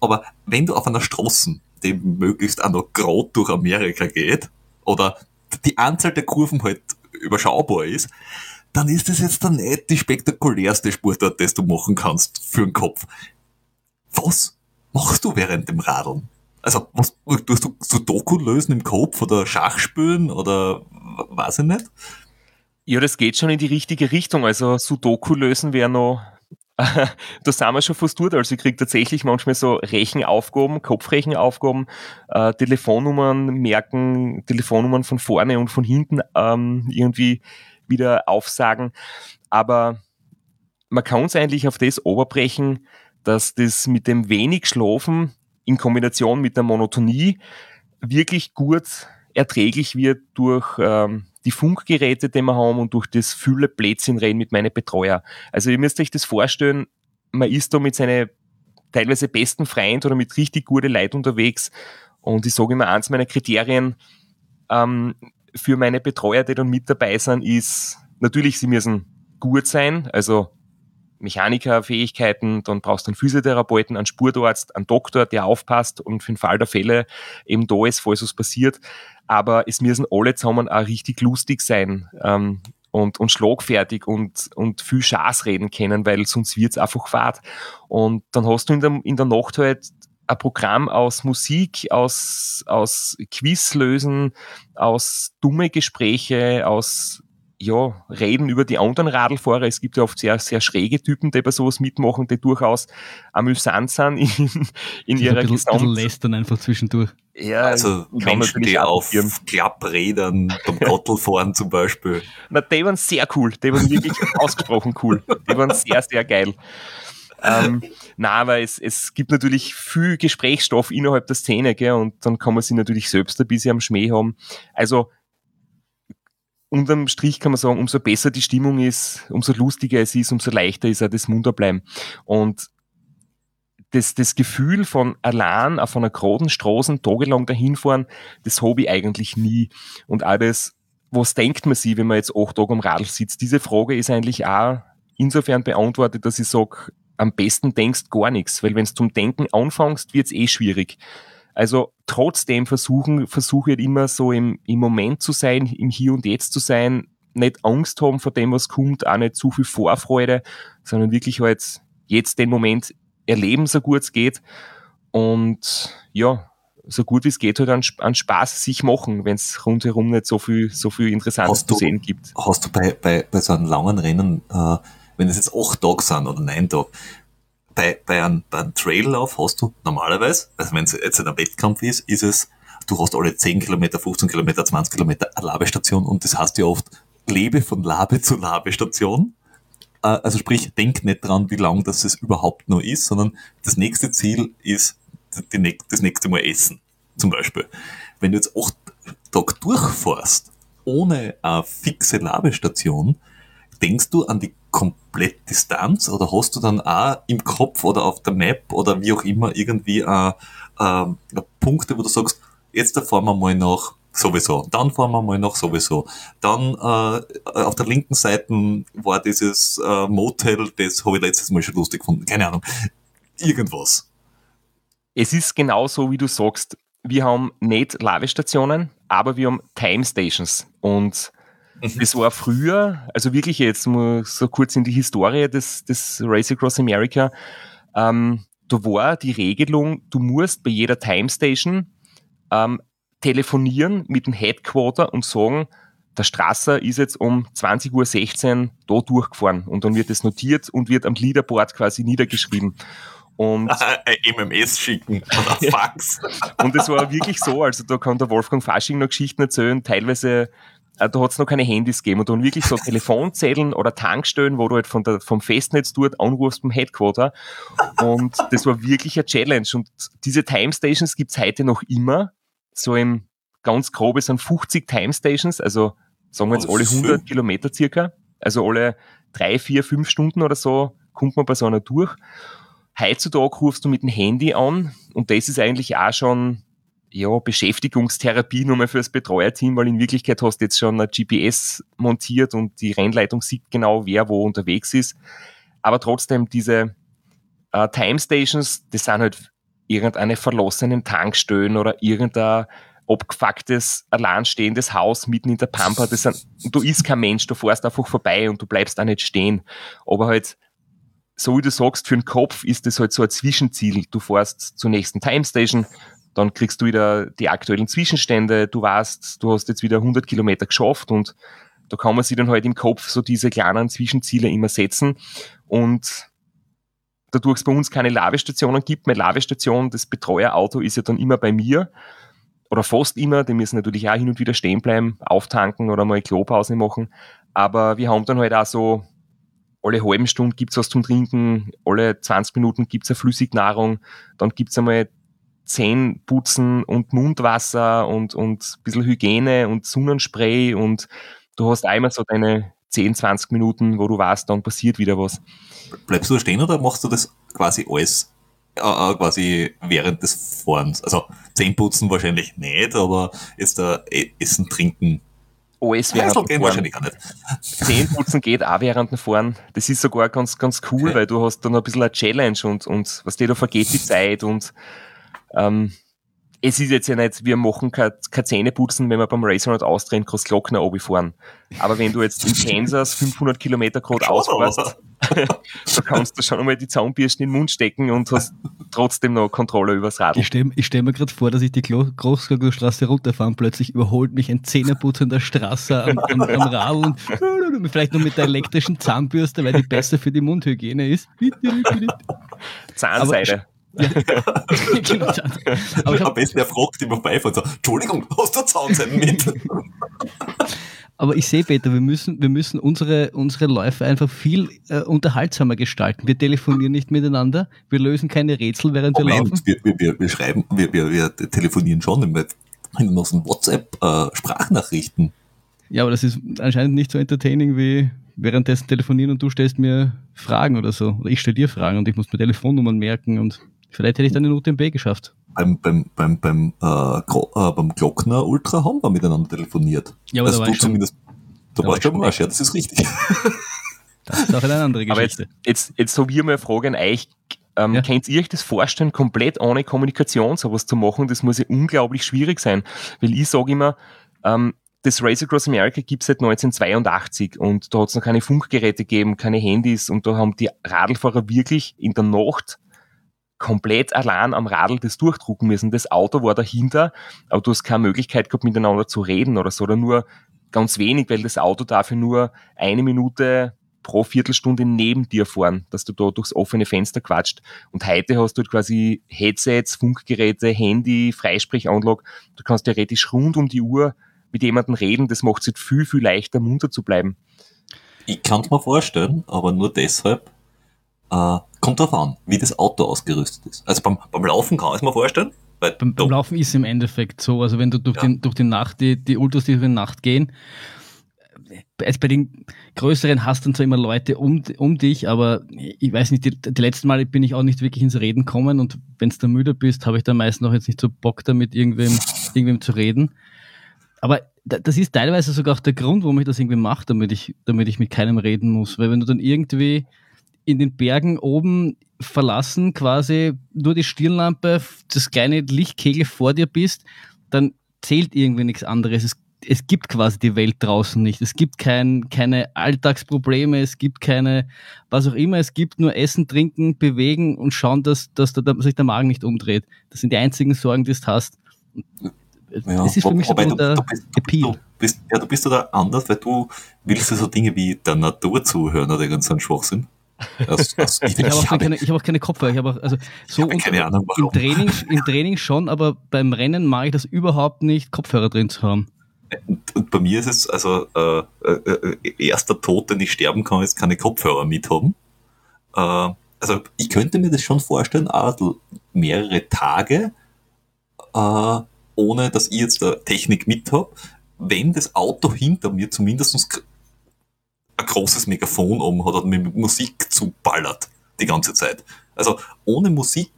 Aber wenn du auf einer Straße, die möglichst auch noch gerade durch Amerika geht, oder die Anzahl der Kurven halt überschaubar ist, dann ist das jetzt dann nicht die spektakulärste Sportart, das du machen kannst für den Kopf. Was machst du während dem Radeln? Also, was, tust du so Doku lösen im Kopf oder Schach spielen oder weiß ich nicht? Ja, das geht schon in die richtige Richtung. Also Sudoku lösen wäre noch, da sind wir schon fast durch. Also ich kriege tatsächlich manchmal so Rechenaufgaben, Kopfrechenaufgaben, äh, Telefonnummern merken, Telefonnummern von vorne und von hinten ähm, irgendwie wieder aufsagen. Aber man kann es eigentlich auf das oberbrechen, dass das mit dem wenig Schlafen in Kombination mit der Monotonie wirklich gut erträglich wird durch ähm, die Funkgeräte, die wir haben und durch das viele Plätzchenreden mit meinen Betreuer. Also ihr müsst euch das vorstellen, man ist da mit seinen teilweise besten Freund oder mit richtig guten Leuten unterwegs und ich sage immer, eins meiner Kriterien ähm, für meine Betreuer, die dann mit dabei sind, ist natürlich, sie müssen gut sein, also Mechanikerfähigkeiten, dann brauchst du einen Physiotherapeuten, einen Spurtarzt, einen Doktor, der aufpasst und für den Fall der Fälle eben da ist, falls was passiert. Aber es müssen alle zusammen auch richtig lustig sein ähm, und, und schlagfertig und, und viel Schaß reden können, weil sonst wird's einfach fad. Und dann hast du in der, in der Nacht halt ein Programm aus Musik, aus, aus Quizlösen, aus dumme Gespräche, aus ja, reden über die anderen Radlfahrer. Es gibt ja oft sehr, sehr schräge Typen, die bei sowas mitmachen, die durchaus amüsant sind in, in ihrer ein bisschen, Gesamt... bisschen lästern einfach zwischendurch. Ja, also Menschen, die auf Klapprädern beim Gottel fahren zum Beispiel. Na, die waren sehr cool. Die waren wirklich ausgesprochen cool. Die waren sehr, sehr geil. ähm, na, aber es, es gibt natürlich viel Gesprächsstoff innerhalb der Szene, gell, und dann kann man sie natürlich selbst ein bisschen am Schmäh haben. Also, unterm Strich kann man sagen, umso besser die Stimmung ist, umso lustiger es ist, umso leichter ist auch das Munterbleiben. Und das, das Gefühl von allein auf einer geraden Straße tagelang dahinfahren, das habe ich eigentlich nie. Und alles, was denkt man sich, wenn man jetzt acht Tage am Radl sitzt? Diese Frage ist eigentlich auch insofern beantwortet, dass ich sage, am besten denkst gar nichts, weil wenn du zum Denken anfängst, wird's eh schwierig. Also trotzdem versuchen, versuche ich halt immer so im, im Moment zu sein, im Hier und Jetzt zu sein, nicht Angst haben vor dem, was kommt, auch nicht zu viel Vorfreude, sondern wirklich halt jetzt den Moment erleben, so gut es geht. Und ja, so gut wie es geht, halt an, an Spaß sich machen, wenn es rundherum nicht so viel, so viel Interessantes zu sehen gibt. Hast du bei, bei, bei so einem langen Rennen, äh, wenn es jetzt acht Tage sind oder neun Tage, bei, bei, einem, bei einem Traillauf hast du normalerweise, also wenn es jetzt ein Wettkampf ist, ist es, du hast alle 10 Kilometer, 15 Kilometer, 20 Kilometer eine Labestation und das heißt ja oft, lebe von Labe zu Labestation. Äh, also sprich, denk nicht dran, wie lang das es überhaupt nur ist, sondern das nächste Ziel ist das nächste Mal essen, zum Beispiel. Wenn du jetzt acht Tage durchfährst, ohne eine fixe Labestation, denkst du an die Komplettdistanz oder hast du dann auch im Kopf oder auf der Map oder wie auch immer irgendwie äh, äh, Punkte, wo du sagst, jetzt fahren wir mal nach sowieso, dann fahren wir mal nach sowieso. Dann äh, auf der linken Seite war dieses äh, Motel, das habe ich letztes Mal schon lustig gefunden, keine Ahnung, irgendwas. Es ist genau so, wie du sagst. Wir haben nicht Ladestationen, aber wir haben Time Stations. Und. Das war früher, also wirklich jetzt mal so kurz in die Historie des, des Race Across America, ähm, da war die Regelung, du musst bei jeder Time Station ähm, telefonieren mit dem Headquarter und sagen, der Strasser ist jetzt um 20.16 Uhr da durchgefahren und dann wird es notiert und wird am Leaderboard quasi niedergeschrieben. Und MMS schicken oder Fax. und es war wirklich so, also da kann der Wolfgang Fasching noch Geschichten erzählen, teilweise da hat es noch keine Handys gegeben und dann wirklich so Telefonzellen oder Tankstellen, wo du halt von der, vom Festnetz dort anrufst vom Headquarter. Und das war wirklich eine Challenge. Und diese Time Stations gibt's heute noch immer. So im ganz grobe sind 50 Time Stations, also sagen wir jetzt alle 100 Kilometer circa. Also alle drei, vier, fünf Stunden oder so kommt man bei so einer durch. Heutzutage rufst du mit dem Handy an und das ist eigentlich auch schon ja, Beschäftigungstherapie nur mal fürs Betreuerteam, weil in Wirklichkeit hast du jetzt schon ein GPS montiert und die Rennleitung sieht genau, wer wo unterwegs ist. Aber trotzdem, diese äh, Time Stations, das sind halt irgendeine verlassenen Tankstellen oder irgendein abgefucktes, alleinstehendes Haus mitten in der Pampa. Das sind, du ist kein Mensch, du fährst einfach vorbei und du bleibst da nicht stehen. Aber halt so wie du sagst, für den Kopf ist das halt so ein Zwischenziel. Du fährst zur nächsten Time Station, dann kriegst du wieder die aktuellen Zwischenstände, du weißt, du hast jetzt wieder 100 Kilometer geschafft und da kann man sich dann halt im Kopf so diese kleinen Zwischenziele immer setzen. Und dadurch es bei uns keine Ladestationen gibt, meine Ladestation, das Betreuerauto ist ja dann immer bei mir oder fast immer, die müssen natürlich auch hin und wieder stehen bleiben, auftanken oder mal Klopause machen, aber wir haben dann halt auch so alle halben Stunden gibt's was zum Trinken, alle 20 Minuten gibt's eine Flüssignahrung, dann gibt's einmal Zähnputzen und Mundwasser und, und ein bisschen Hygiene und Sonnenspray und du hast einmal so deine 10, 20 Minuten, wo du weißt, dann passiert wieder was. Bleibst du da stehen oder machst du das quasi alles äh, äh quasi während des Fahrens? Also Zähnputzen wahrscheinlich nicht, aber jetzt da äh, Essen, Trinken alles während dem Fahren. Wahrscheinlich auch nicht. Zähneputzen geht auch während dem Fahren. Das ist sogar ganz, ganz cool, okay. weil du hast dann ein bisschen eine Challenge und, und was dir da vergeht die Zeit und ähm, es ist jetzt ja nicht, wir machen kein, kein Zähneputzen, wenn wir beim Racer nicht Austrian Cross Glockner fahren. Aber wenn du jetzt in Kansas 500 Kilometer gerade ausfährst, da kannst du schon einmal die Zaunbürsten in den Mund stecken und hast trotzdem noch Kontrolle übers Rad. Ich stelle stell mir gerade vor, dass ich die Großglocknerstraße runterfahre und plötzlich überholt mich ein Zähneputzer in der Straße am, am, am Rad und vielleicht noch mit der elektrischen Zahnbürste, weil die besser für die Mundhygiene ist. Zahnseide. Ja. genau. Aber ich Am besten er fragt immer und sagt, Entschuldigung, hast du Zaunseiden mit? Aber ich sehe, Peter, wir müssen, wir müssen unsere, unsere Läufe einfach viel äh, unterhaltsamer gestalten. Wir telefonieren nicht miteinander, wir lösen keine Rätsel, während Moment, wir laufen. Wir, wir, wir schreiben, wir, wir, wir telefonieren schon in unseren WhatsApp-Sprachnachrichten. Äh, ja, aber das ist anscheinend nicht so entertaining wie währenddessen telefonieren und du stellst mir Fragen oder so. Oder ich stelle dir Fragen und ich muss mir Telefonnummern merken und vielleicht hätte ich dann den UTMB geschafft beim, beim, beim, beim, äh, äh, beim Glockner Ultra haben wir miteinander telefoniert. Ja, aber also da du zumindest, da, da warst du schon Marsch, ja, das ist richtig. Das ist auch eine andere Geschichte. Aber jetzt, jetzt, jetzt habe ich mal eine Frage an euch. Ähm, ja. Könnt ihr euch das vorstellen, komplett ohne Kommunikation sowas zu machen? Das muss ja unglaublich schwierig sein. Weil ich sage immer, ähm, das Race Across America gibt es seit 1982 und da hat es noch keine Funkgeräte gegeben, keine Handys und da haben die Radlfahrer wirklich in der Nacht komplett allein am Radl das durchdrucken müssen. Das Auto war dahinter, aber du hast keine Möglichkeit gehabt, miteinander zu reden oder so, oder nur ganz wenig, weil das Auto dafür nur eine Minute pro Viertelstunde neben dir fahren, dass du da durchs offene Fenster quatscht. Und heute hast du quasi Headsets, Funkgeräte, Handy, Freisprechanlage. Du kannst theoretisch rund um die Uhr mit jemandem reden. Das macht es halt viel, viel leichter, munter zu bleiben. Ich kann es mir vorstellen, aber nur deshalb, äh, kommt drauf an, wie das Auto ausgerüstet ist. Also beim, beim Laufen kann ich es mir vorstellen. Beim, beim Laufen ist es im Endeffekt so, also wenn du durch, ja. den, durch die Nacht, die, die Ultras, die durch die Nacht gehen, also bei den größeren hast du dann zwar immer Leute um, um dich, aber ich weiß nicht, die, die letzten Male bin ich auch nicht wirklich ins Reden kommen und wenn du da müde bist, habe ich da meistens noch jetzt nicht so Bock damit, irgendwem, irgendwem zu reden. Aber das ist teilweise sogar auch der Grund, warum ich das irgendwie mache, damit ich, damit ich mit keinem reden muss. Weil wenn du dann irgendwie in den Bergen oben verlassen, quasi nur die Stirnlampe, das kleine Lichtkegel vor dir bist, dann zählt irgendwie nichts anderes. Es es gibt quasi die Welt draußen nicht. Es gibt kein, keine Alltagsprobleme, es gibt keine, was auch immer, es gibt nur Essen, Trinken, Bewegen und schauen, dass, dass da, sich der Magen nicht umdreht. Das sind die einzigen Sorgen, die du hast. Ja, das ist für mich so du, der du bist, Appeal. Du bist, ja, du bist da anders, weil du willst ja so Dinge wie der Natur zuhören oder irgend so ein Schwachsinn. Das, das, ich, ich habe auch, keine, hab auch keine Kopfhörer. Ich habe auch, also so ich keine Ahnung, warum. Im Training, Im Training schon, aber beim Rennen mag ich das überhaupt nicht, Kopfhörer drin zu haben. Und, und bei mir ist es, also äh, äh, äh, erster Tod, den ich sterben kann, ist keine Kopfhörer mithaben. Äh, also ich könnte mir das schon vorstellen, aber mehrere Tage, äh, ohne dass ich jetzt da Technik mit habe, wenn das Auto hinter mir zumindest ein großes Megafon oben hat und mit Musik zuballert die ganze Zeit. Also ohne Musik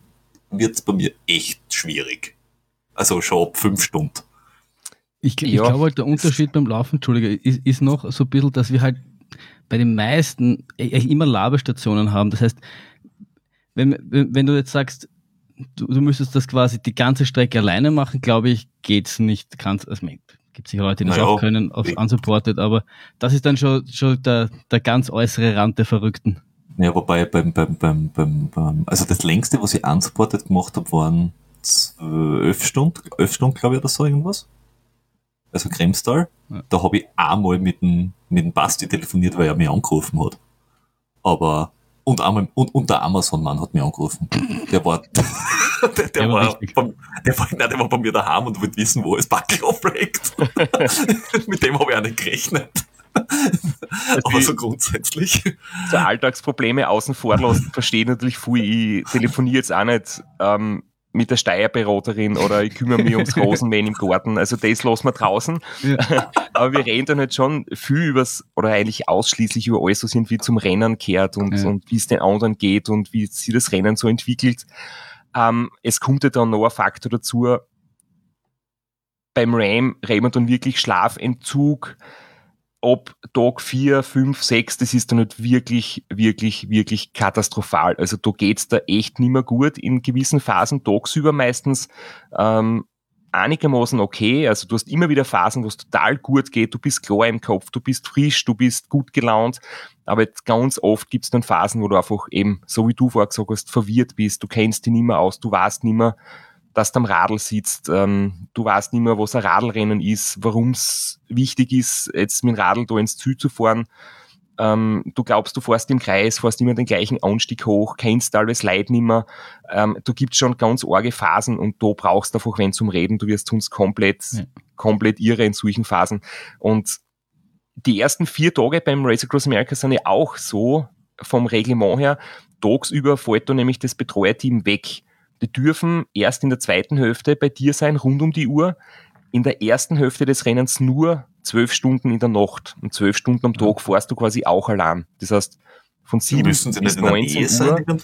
wird es bei mir echt schwierig. Also schon ab fünf Stunden. Ich, ich glaube halt, der Unterschied beim Laufen, Entschuldige, ist, ist noch so ein bisschen, dass wir halt bei den meisten immer Labestationen haben. Das heißt, wenn, wenn du jetzt sagst, du, du müsstest das quasi die ganze Strecke alleine machen, glaube ich, geht's nicht. Kannst, also, gibt sicher Leute, die das naja, auch können, auf unsupported, aber das ist dann schon, schon der, der ganz äußere Rand der Verrückten. Ja, wobei beim, beim, beim, beim, beim also das längste, was ich unsupported gemacht habe, waren zwölf Stunden, elf Stunden, glaube ich, oder so irgendwas also Kremstal. Ja. Da habe ich einmal mit dem, mit dem Basti telefoniert, weil er mich angerufen hat. Aber, und einmal, und, und der Amazon-Mann hat mich angerufen. Der war, der, der, war, bei, der, war, nein, der war bei mir daheim und wollte wissen, wo es Backel auflegt. mit dem habe ich auch nicht gerechnet. Also Aber so grundsätzlich. So Alltagsprobleme außen vor lassen, verstehe natürlich viel. Ich telefoniere jetzt auch nicht ähm, mit der Steuerberaterin oder ich kümmere mich ums Rosenmähen im Garten. Also das lassen wir draußen. Ja. Aber wir reden dann halt schon viel übers, oder eigentlich ausschließlich über alles, was irgendwie zum Rennen kehrt und, ja. und wie es den anderen geht und wie sich das Rennen so entwickelt. Ähm, es kommt ja dann noch ein Faktor dazu. Beim Ram reden wir dann wirklich Schlafentzug, ab Tag 4, 5, 6, das ist dann nicht wirklich, wirklich, wirklich katastrophal. Also da geht's da echt nicht mehr gut in gewissen Phasen, tagsüber meistens. Ähm, einigermaßen okay. Also du hast immer wieder Phasen, wo es total gut geht, du bist klar im Kopf, du bist frisch, du bist gut gelaunt. Aber jetzt ganz oft gibt's dann Phasen, wo du einfach eben, so wie du vorher gesagt hast, verwirrt bist, du kennst dich nicht mehr aus, du weißt nicht mehr, dass du am Radl sitzt, ähm, du weißt nicht mehr, was ein Radlrennen ist, warum es wichtig ist, jetzt mit dem Radl da ins Ziel zu fahren. Ähm, du glaubst, du fährst im Kreis, fährst immer den gleichen Anstieg hoch, kennst teilweise Leid nicht mehr. Ähm, du gibst schon ganz arge Phasen und da brauchst du einfach wenn zum Reden, du wirst uns komplett, ja. komplett irre in solchen Phasen. Und die ersten vier Tage beim Race Across America sind ja auch so vom Reglement her, tagsüber fällt da nämlich das Betreuerteam weg dürfen erst in der zweiten Hälfte bei dir sein, rund um die Uhr. In der ersten Hälfte des Rennens nur zwölf Stunden in der Nacht. Und zwölf Stunden am Tag fährst du quasi auch allein. Das heißt, von sieben bis 19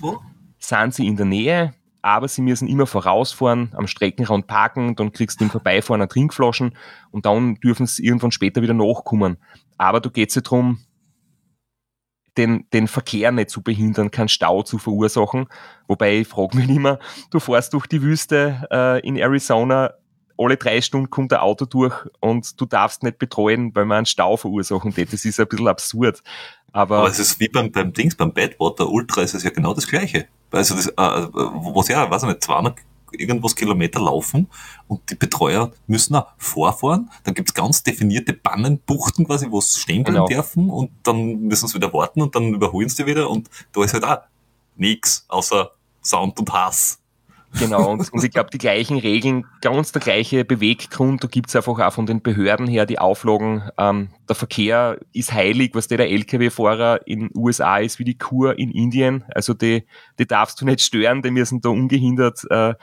Uhr sind sie in der Nähe, aber sie müssen immer vorausfahren, am Streckenrand parken, dann kriegst du im Vorbeifahren eine Trinkflaschen und dann dürfen sie irgendwann später wieder nachkommen. Aber du geht ja darum, den, den Verkehr nicht zu behindern, keinen Stau zu verursachen. Wobei ich frage mich immer, du fährst durch die Wüste äh, in Arizona, alle drei Stunden kommt ein Auto durch und du darfst nicht betreuen, weil man einen Stau verursachen tät. Das ist ein bisschen absurd. Aber, Aber es ist wie beim, beim Dings, beim Badwater Ultra ist es ja genau das Gleiche. also das, äh, was ja, weiß ich nicht, 200 irgendwas Kilometer laufen und die Betreuer müssen auch vorfahren. Dann gibt's ganz definierte Bannenbuchten quasi, wo sie stehen bleiben Genau. dürfen und dann müssen sie wieder warten und dann überholen sie die wieder und da ist halt auch nix außer Sound und Hass. Genau, und, und ich glaube, die gleichen Regeln, ganz der gleiche Beweggrund, da gibt's einfach auch von den Behörden her die Auflagen, ähm, der Verkehr ist heilig, was der, der Lkw-Fahrer in USA ist wie die Kur in Indien, also die, die darfst du nicht stören, die müssen da ungehindert äh,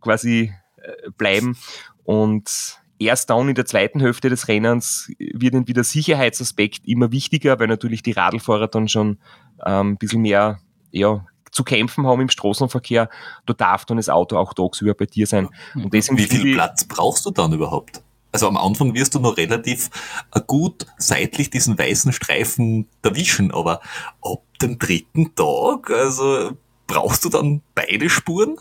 quasi äh, bleiben. Und erst dann in der zweiten Hälfte des Rennens wird irgendwie der Sicherheitsaspekt immer wichtiger, weil natürlich die Radlfahrer dann schon ähm, ein bisschen mehr ja, zu kämpfen haben im Straßenverkehr, da darf dann das Auto auch tagsüber bei dir sein. Und das Wie viel Platz brauchst du dann überhaupt? Also am Anfang wirst du noch relativ äh, gut seitlich diesen weißen Streifen erwischen, aber ab dem dritten Tag, also brauchst du dann beide Spuren?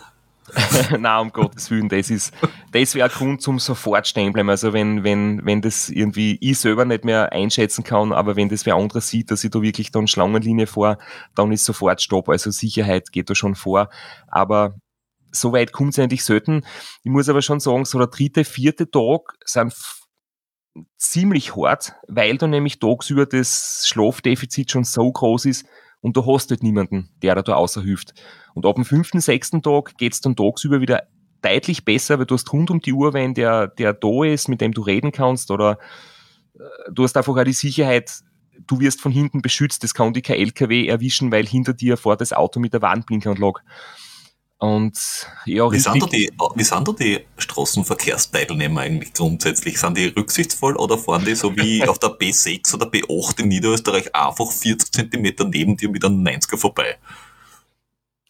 Nein, um Gottes Willen, das ist, das wäre ein Grund zum sofort stehen bleiben. Also wenn, wenn, wenn das irgendwie ich selber nicht mehr einschätzen kann, aber wenn das wer anderer sieht, dass ich da wirklich dann Schlangenlinie vor, dann ist sofort Stopp. Also Sicherheit geht da schon vor. Aber so weit kommt es eigentlich selten. Ich muss aber schon sagen, so der dritte, vierte Tag sind ziemlich hart, weil da nämlich tagsüber das Schlafdefizit schon so groß ist und du hast halt niemanden, der da, da außerhilft. Und ab dem fünften, sechsten Tag geht's dann tagsüber wieder deutlich besser, weil du hast rund um die Uhr, wenn der, der da ist, mit dem du reden kannst, oder äh, du hast einfach auch die Sicherheit, du wirst von hinten beschützt, das kann dich kein LKW erwischen, weil hinter dir fährt das Auto mit der Warnblinkanlage. Und ja, Wie sind, da die, wie sind da die Straßenverkehrsteilnehmer eigentlich grundsätzlich? Sind die rücksichtsvoll oder fahren die so wie auf der B6 oder B8 in Niederösterreich einfach 40 Zentimeter neben dir mit einem 90er vorbei?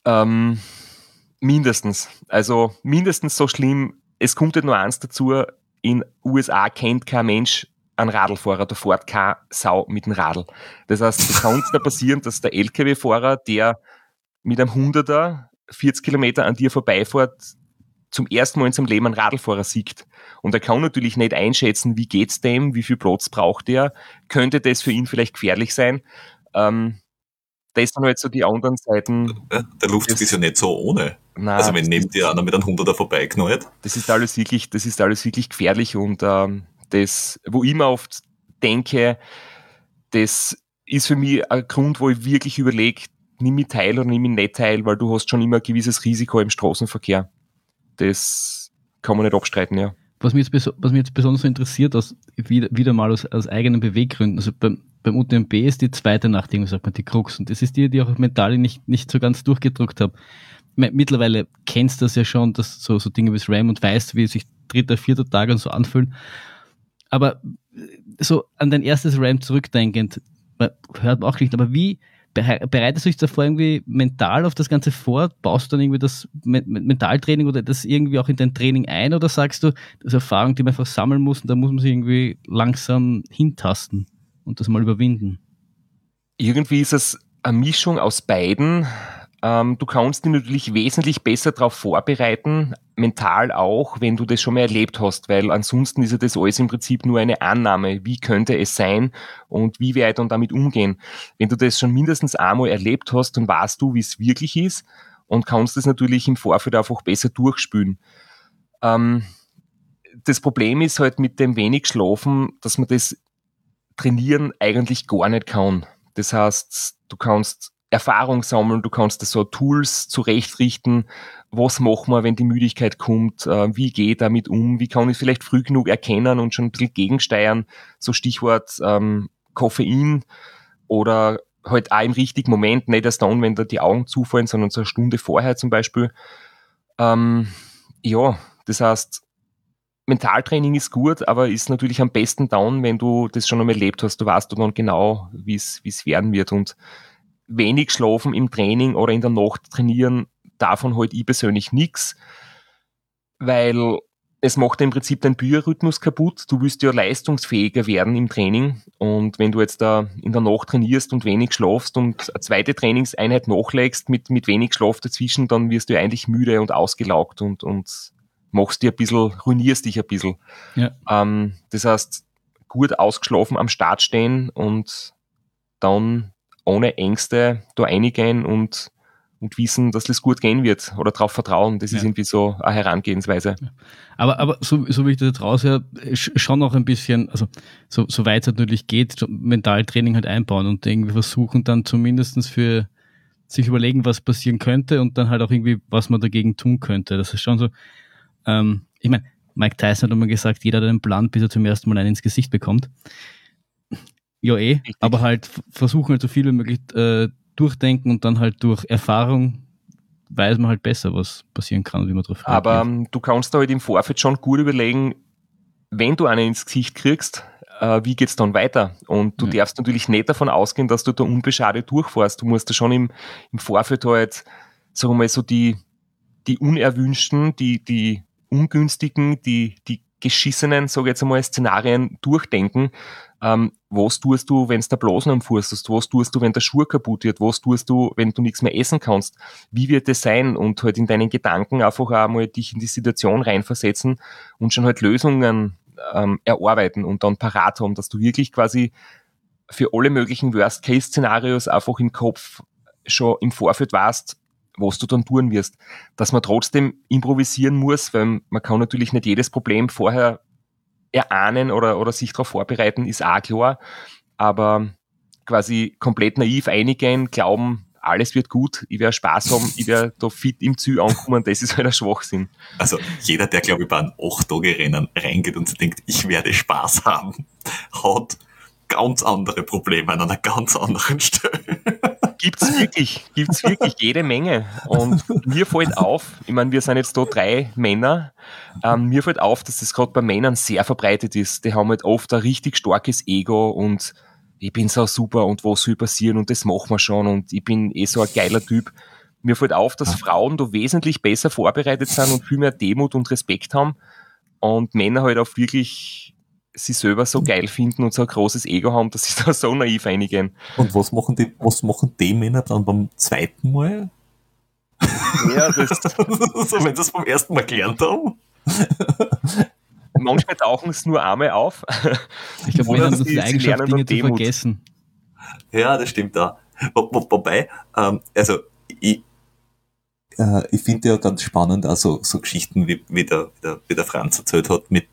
Ähm, mindestens. Also mindestens so schlimm. Es kommt halt nur eins dazu, in USA kennt kein Mensch einen Radlfahrer, da fährt keine Sau mit dem Radl. Das heißt, es kann da passieren, dass der LKW-Fahrer, der mit einem Hunderter 40 Kilometer an dir vorbeifährt, zum ersten Mal in seinem Leben einen Radlfahrer sieht. Und er kann natürlich nicht einschätzen, wie geht's dem, wie viel Platz braucht er, könnte das für ihn vielleicht gefährlich sein. Ähm, das sind halt so die anderen Seiten. Ja, der Luft ist ja nicht so ohne. Na, Also wenn neben dir einer mit einem 100er vorbeiknallt. das ist alles wirklich, das ist alles wirklich gefährlich und ähm, das, wo ich mir oft denke, das ist für mich ein Grund, wo ich wirklich überlege, nimm ich teil oder nimm ich nicht teil, weil du hast schon immer ein gewisses Risiko im Straßenverkehr. Das kann man nicht abstreiten, ja. Was mich jetzt, was mich jetzt besonders interessiert, aus, wieder, wieder mal aus, aus eigenen Beweggründen, also beim, beim UTMB ist die zweite Nacht, irgendwie sagt man, die Krux. Und das ist die, die auch mental nicht, nicht so ganz durchgedruckt habe. Mittlerweile kennst du das ja schon, dass so, so Dinge wie das RAM und weißt, wie sich dritter, vierter Tag und so anfühlen. Aber so an dein erstes RAM zurückdenkend, man hört man auch nicht, aber wie bereitest du dich davor irgendwie mental auf das Ganze vor? Baust du dann irgendwie das Men- Men- Mentaltraining oder das irgendwie auch in dein Training ein oder sagst du, das ist Erfahrung, die man einfach sammeln muss und da muss man sich irgendwie langsam hintasten und das mal überwinden? Irgendwie ist es eine Mischung aus beiden. Ähm, du kannst dich natürlich wesentlich besser darauf vorbereiten, mental auch, wenn du das schon mal erlebt hast, weil ansonsten ist ja das alles im Prinzip nur eine Annahme. Wie könnte es sein und wie werde ich dann damit umgehen? Wenn du das schon mindestens einmal erlebt hast, dann weißt du, wie es wirklich ist und kannst es natürlich im Vorfeld einfach besser durchspülen. Ähm, das Problem ist halt mit dem wenig Schlafen, dass man das trainieren eigentlich gar nicht kann. Das heißt, du kannst Erfahrung sammeln, du kannst so Tools zurechtrichten, was machen wir, wenn die Müdigkeit kommt, äh, wie gehe ich damit um, wie kann ich vielleicht früh genug erkennen und schon ein bisschen gegensteuern, so Stichwort ähm, Koffein oder halt auch im richtigen Moment, nicht erst dann, wenn da die Augen zufallen, sondern so eine Stunde vorher zum Beispiel. Ähm, ja, das heißt, Mentaltraining ist gut, aber ist natürlich am besten dann, wenn du das schon einmal erlebt hast. Du weißt dann genau, wie es wie es werden wird. Und wenig schlafen im Training oder in der Nacht trainieren, davon halt ich persönlich nix, weil es macht im Prinzip deinen Biorhythmus kaputt. Du willst ja leistungsfähiger werden im Training. Und wenn du jetzt da in der Nacht trainierst und wenig schlafst und eine zweite Trainingseinheit nachlegst mit, mit wenig Schlaf dazwischen, dann wirst du ja eigentlich müde und ausgelaugt und, und machst dir ein bisschen, ruinierst dich ein bisschen. Ja. Ähm, das heißt, gut ausgeschlafen am Start stehen und dann ohne Ängste da reingehen und und wissen, dass das gut gehen wird oder darauf vertrauen. Das ja. ist irgendwie so eine Herangehensweise. Aber, aber so, so wie ich das jetzt raushöre, schon noch ein bisschen, also so, so weit es natürlich geht, Mentaltraining halt einbauen und irgendwie versuchen dann zumindestens für sich überlegen, was passieren könnte und dann halt auch irgendwie, was man dagegen tun könnte. Das ist schon so, ähm, ich meine, Mike Tyson hat immer gesagt, jeder hat einen Plan, bis er zum ersten Mal einen ins Gesicht bekommt. Ja, eh, Richtig. aber halt versuchen halt so viel wie möglich äh, durchdenken und dann halt durch Erfahrung weiß man halt besser, was passieren kann und wie man drauf reagiert. Aber ähm, du kannst da halt im Vorfeld schon gut überlegen, wenn du einen ins Gesicht kriegst, äh, wie geht's dann weiter? Und du ja. darfst natürlich nicht davon ausgehen, dass du da unbeschadet durchfährst. Du musst da schon im, im Vorfeld halt, sagen wir mal, so die, die unerwünschten, die, die ungünstigen, die, die geschissenen, sage ich jetzt einmal, Szenarien durchdenken. Ähm, was tust du, wenn es der Blasen am Fuß hast? Was tust du, wenn der Schuh kaputt wird? Was tust du, wenn du nichts mehr essen kannst? Wie wird es sein? Und halt in deinen Gedanken einfach einmal dich in die Situation reinversetzen und schon halt Lösungen ähm, erarbeiten und dann parat haben, dass du wirklich quasi für alle möglichen Worst-Case-Szenarios einfach im Kopf schon im Vorfeld weißt, was du dann tun wirst. Dass man trotzdem improvisieren muss, weil man kann natürlich nicht jedes Problem vorher erahnen oder, oder sich darauf vorbereiten, ist auch klar. Aber quasi komplett naiv einigen, glauben, alles wird gut, ich werde Spaß haben, ich werde da fit im Ziel ankommen, das ist halt ein Schwachsinn. Also jeder, der glaube ich bei einem 8-Tage-Rennen reingeht und sich denkt, ich werde Spaß haben, hat ganz andere Probleme an einer ganz anderen Stelle. Gibt's wirklich, gibt's wirklich jede Menge. Und mir fällt auf, ich meine, wir sind jetzt da drei Männer, ähm, mir fällt auf, dass das gerade bei Männern sehr verbreitet ist. Die haben halt oft ein richtig starkes Ego und ich bin so super und was soll passieren und das machen wir schon und ich bin eh so ein geiler Typ. Mir fällt auf, dass Frauen da wesentlich besser vorbereitet sind und viel mehr Demut und Respekt haben und Männer halt auch wirklich sie selber so geil finden und so ein großes Ego haben, dass sie da so naiv einigen. Und was machen die, was machen die Männer dann beim zweiten Mal? Ja, das. so, wenn sie es beim ersten Mal gelernt haben. Manchmal tauchen es nur einmal auf. Ich glaube, Männer haben die Eigenschaft, Dinge zu vergessen. Ja, das stimmt da. Wo, wo, wobei, ähm, also ich, äh, ich finde ja ganz spannend, also so Geschichten, wie, wie, der, wie, der, wie der Franz erzählt hat, mit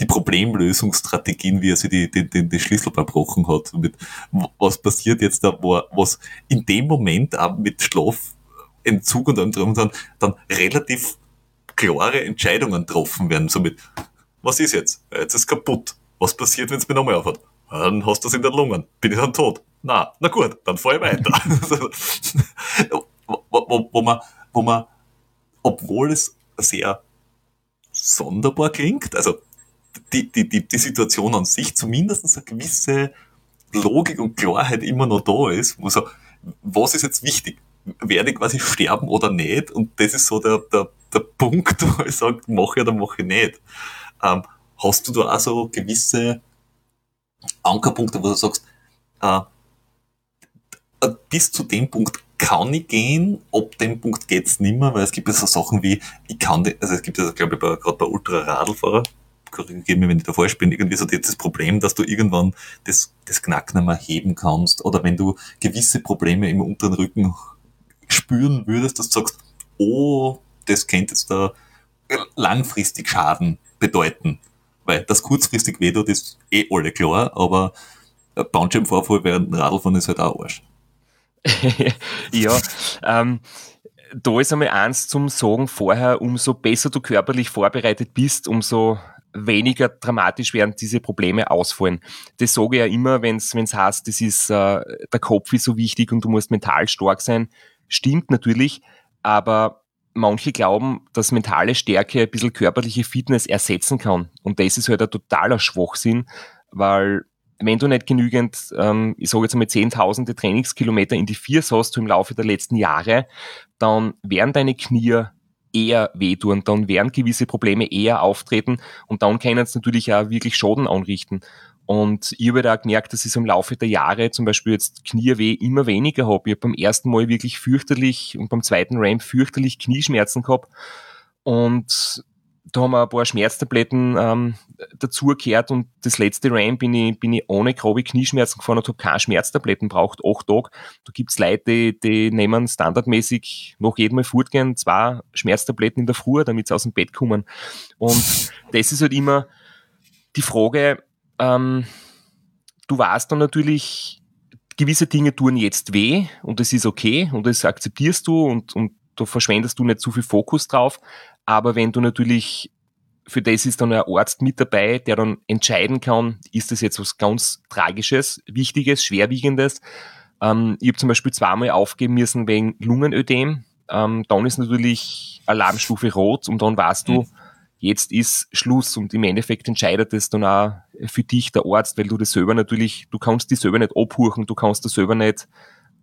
die Problemlösungsstrategien, wie er sich die, die, die, die Schlüssel verbrochen hat. Mit, was passiert jetzt da, wo, was in dem Moment auch mit Schlafentzug und allem drum dann, dann relativ klare Entscheidungen getroffen werden. So mit, was ist jetzt? Jetzt ist kaputt. Was passiert, wenn es mir nochmal aufhört? Dann hast du es in den Lungen. Bin ich dann tot? Na, na gut, dann fahr ich weiter. wo, wo, wo, man, wo man, obwohl es sehr sonderbar klingt, also die, die, die, die Situation an sich zumindest eine gewisse Logik und Klarheit immer noch da ist, wo so, was ist jetzt wichtig? Werde ich quasi sterben oder nicht? Und das ist so der, der, der Punkt, wo ich sage, mache ich oder mache ich nicht. Ähm, hast du da auch so gewisse Ankerpunkte, wo du sagst, äh, äh, bis zu dem Punkt kann ich gehen, ab dem Punkt geht's nimmer, weil es gibt ja so Sachen wie, ich kann, die, also es gibt ja, glaube ich, gerade bei Ultraradlfahrer, korrigiere mich, wenn ich da falsch bin, irgendwie so das Problem, dass du irgendwann das, das Knack nicht mehr heben kannst oder wenn du gewisse Probleme im unteren Rücken spüren würdest, dass du sagst, oh, das könnte jetzt da langfristig Schaden bedeuten. Weil das kurzfristig weh tut, ist eh alle klar, aber Bandscheibenvorfall während Radlfahren ist halt auch Arsch. Ja, ähm, da ist einmal eins zum Sagen vorher, umso besser du körperlich vorbereitet bist, umso weniger dramatisch werden diese Probleme ausfallen. Das sage ich ja immer, wenn es heißt, das ist, äh, der Kopf ist so wichtig und du musst mental stark sein. Stimmt natürlich, aber manche glauben, dass mentale Stärke ein bisschen körperliche Fitness ersetzen kann. Und das ist halt ein totaler Schwachsinn, weil wenn du nicht genügend, ähm, ich sage jetzt einmal zehntausende Trainingskilometer in die Viers hast du im Laufe der letzten Jahre, dann werden deine Knie eher wehtun, dann werden gewisse Probleme eher auftreten und dann können es natürlich auch wirklich Schaden anrichten. Und ich habe da gemerkt, dass ich so im Laufe der Jahre zum Beispiel jetzt Knieweh immer weniger habe. Ich habe beim ersten Mal wirklich fürchterlich und beim zweiten Ramp fürchterlich Knieschmerzen gehabt. Und da haben wir ein paar Schmerztabletten ähm, dazugehört und das letzte Ram bin ich, bin ich ohne grobe Knieschmerzen gefahren und habe keine Schmerztabletten braucht, acht Tage. Da gibt's Leute, die, die nehmen standardmäßig noch jedem Mal fortgehen, zwei Schmerztabletten in der Früh, damit sie aus dem Bett kommen. Und das ist halt immer die Frage, ähm, du weißt dann natürlich, gewisse Dinge tun jetzt weh und das ist okay und das akzeptierst du und, und da verschwendest du nicht zu viel Fokus drauf. Aber wenn du natürlich, für das ist dann ein Arzt mit dabei, der dann entscheiden kann, ist das jetzt was ganz Tragisches, Wichtiges, Schwerwiegendes. Ähm, ich habe zum Beispiel zweimal aufgeben müssen wegen Lungenödem. Ähm, dann ist natürlich Alarmstufe rot und dann weißt du, mhm. jetzt ist Schluss und im Endeffekt entscheidet das dann auch für dich der Arzt, weil du das selber natürlich, du kannst dich selber nicht abhuchen, du kannst das selber nicht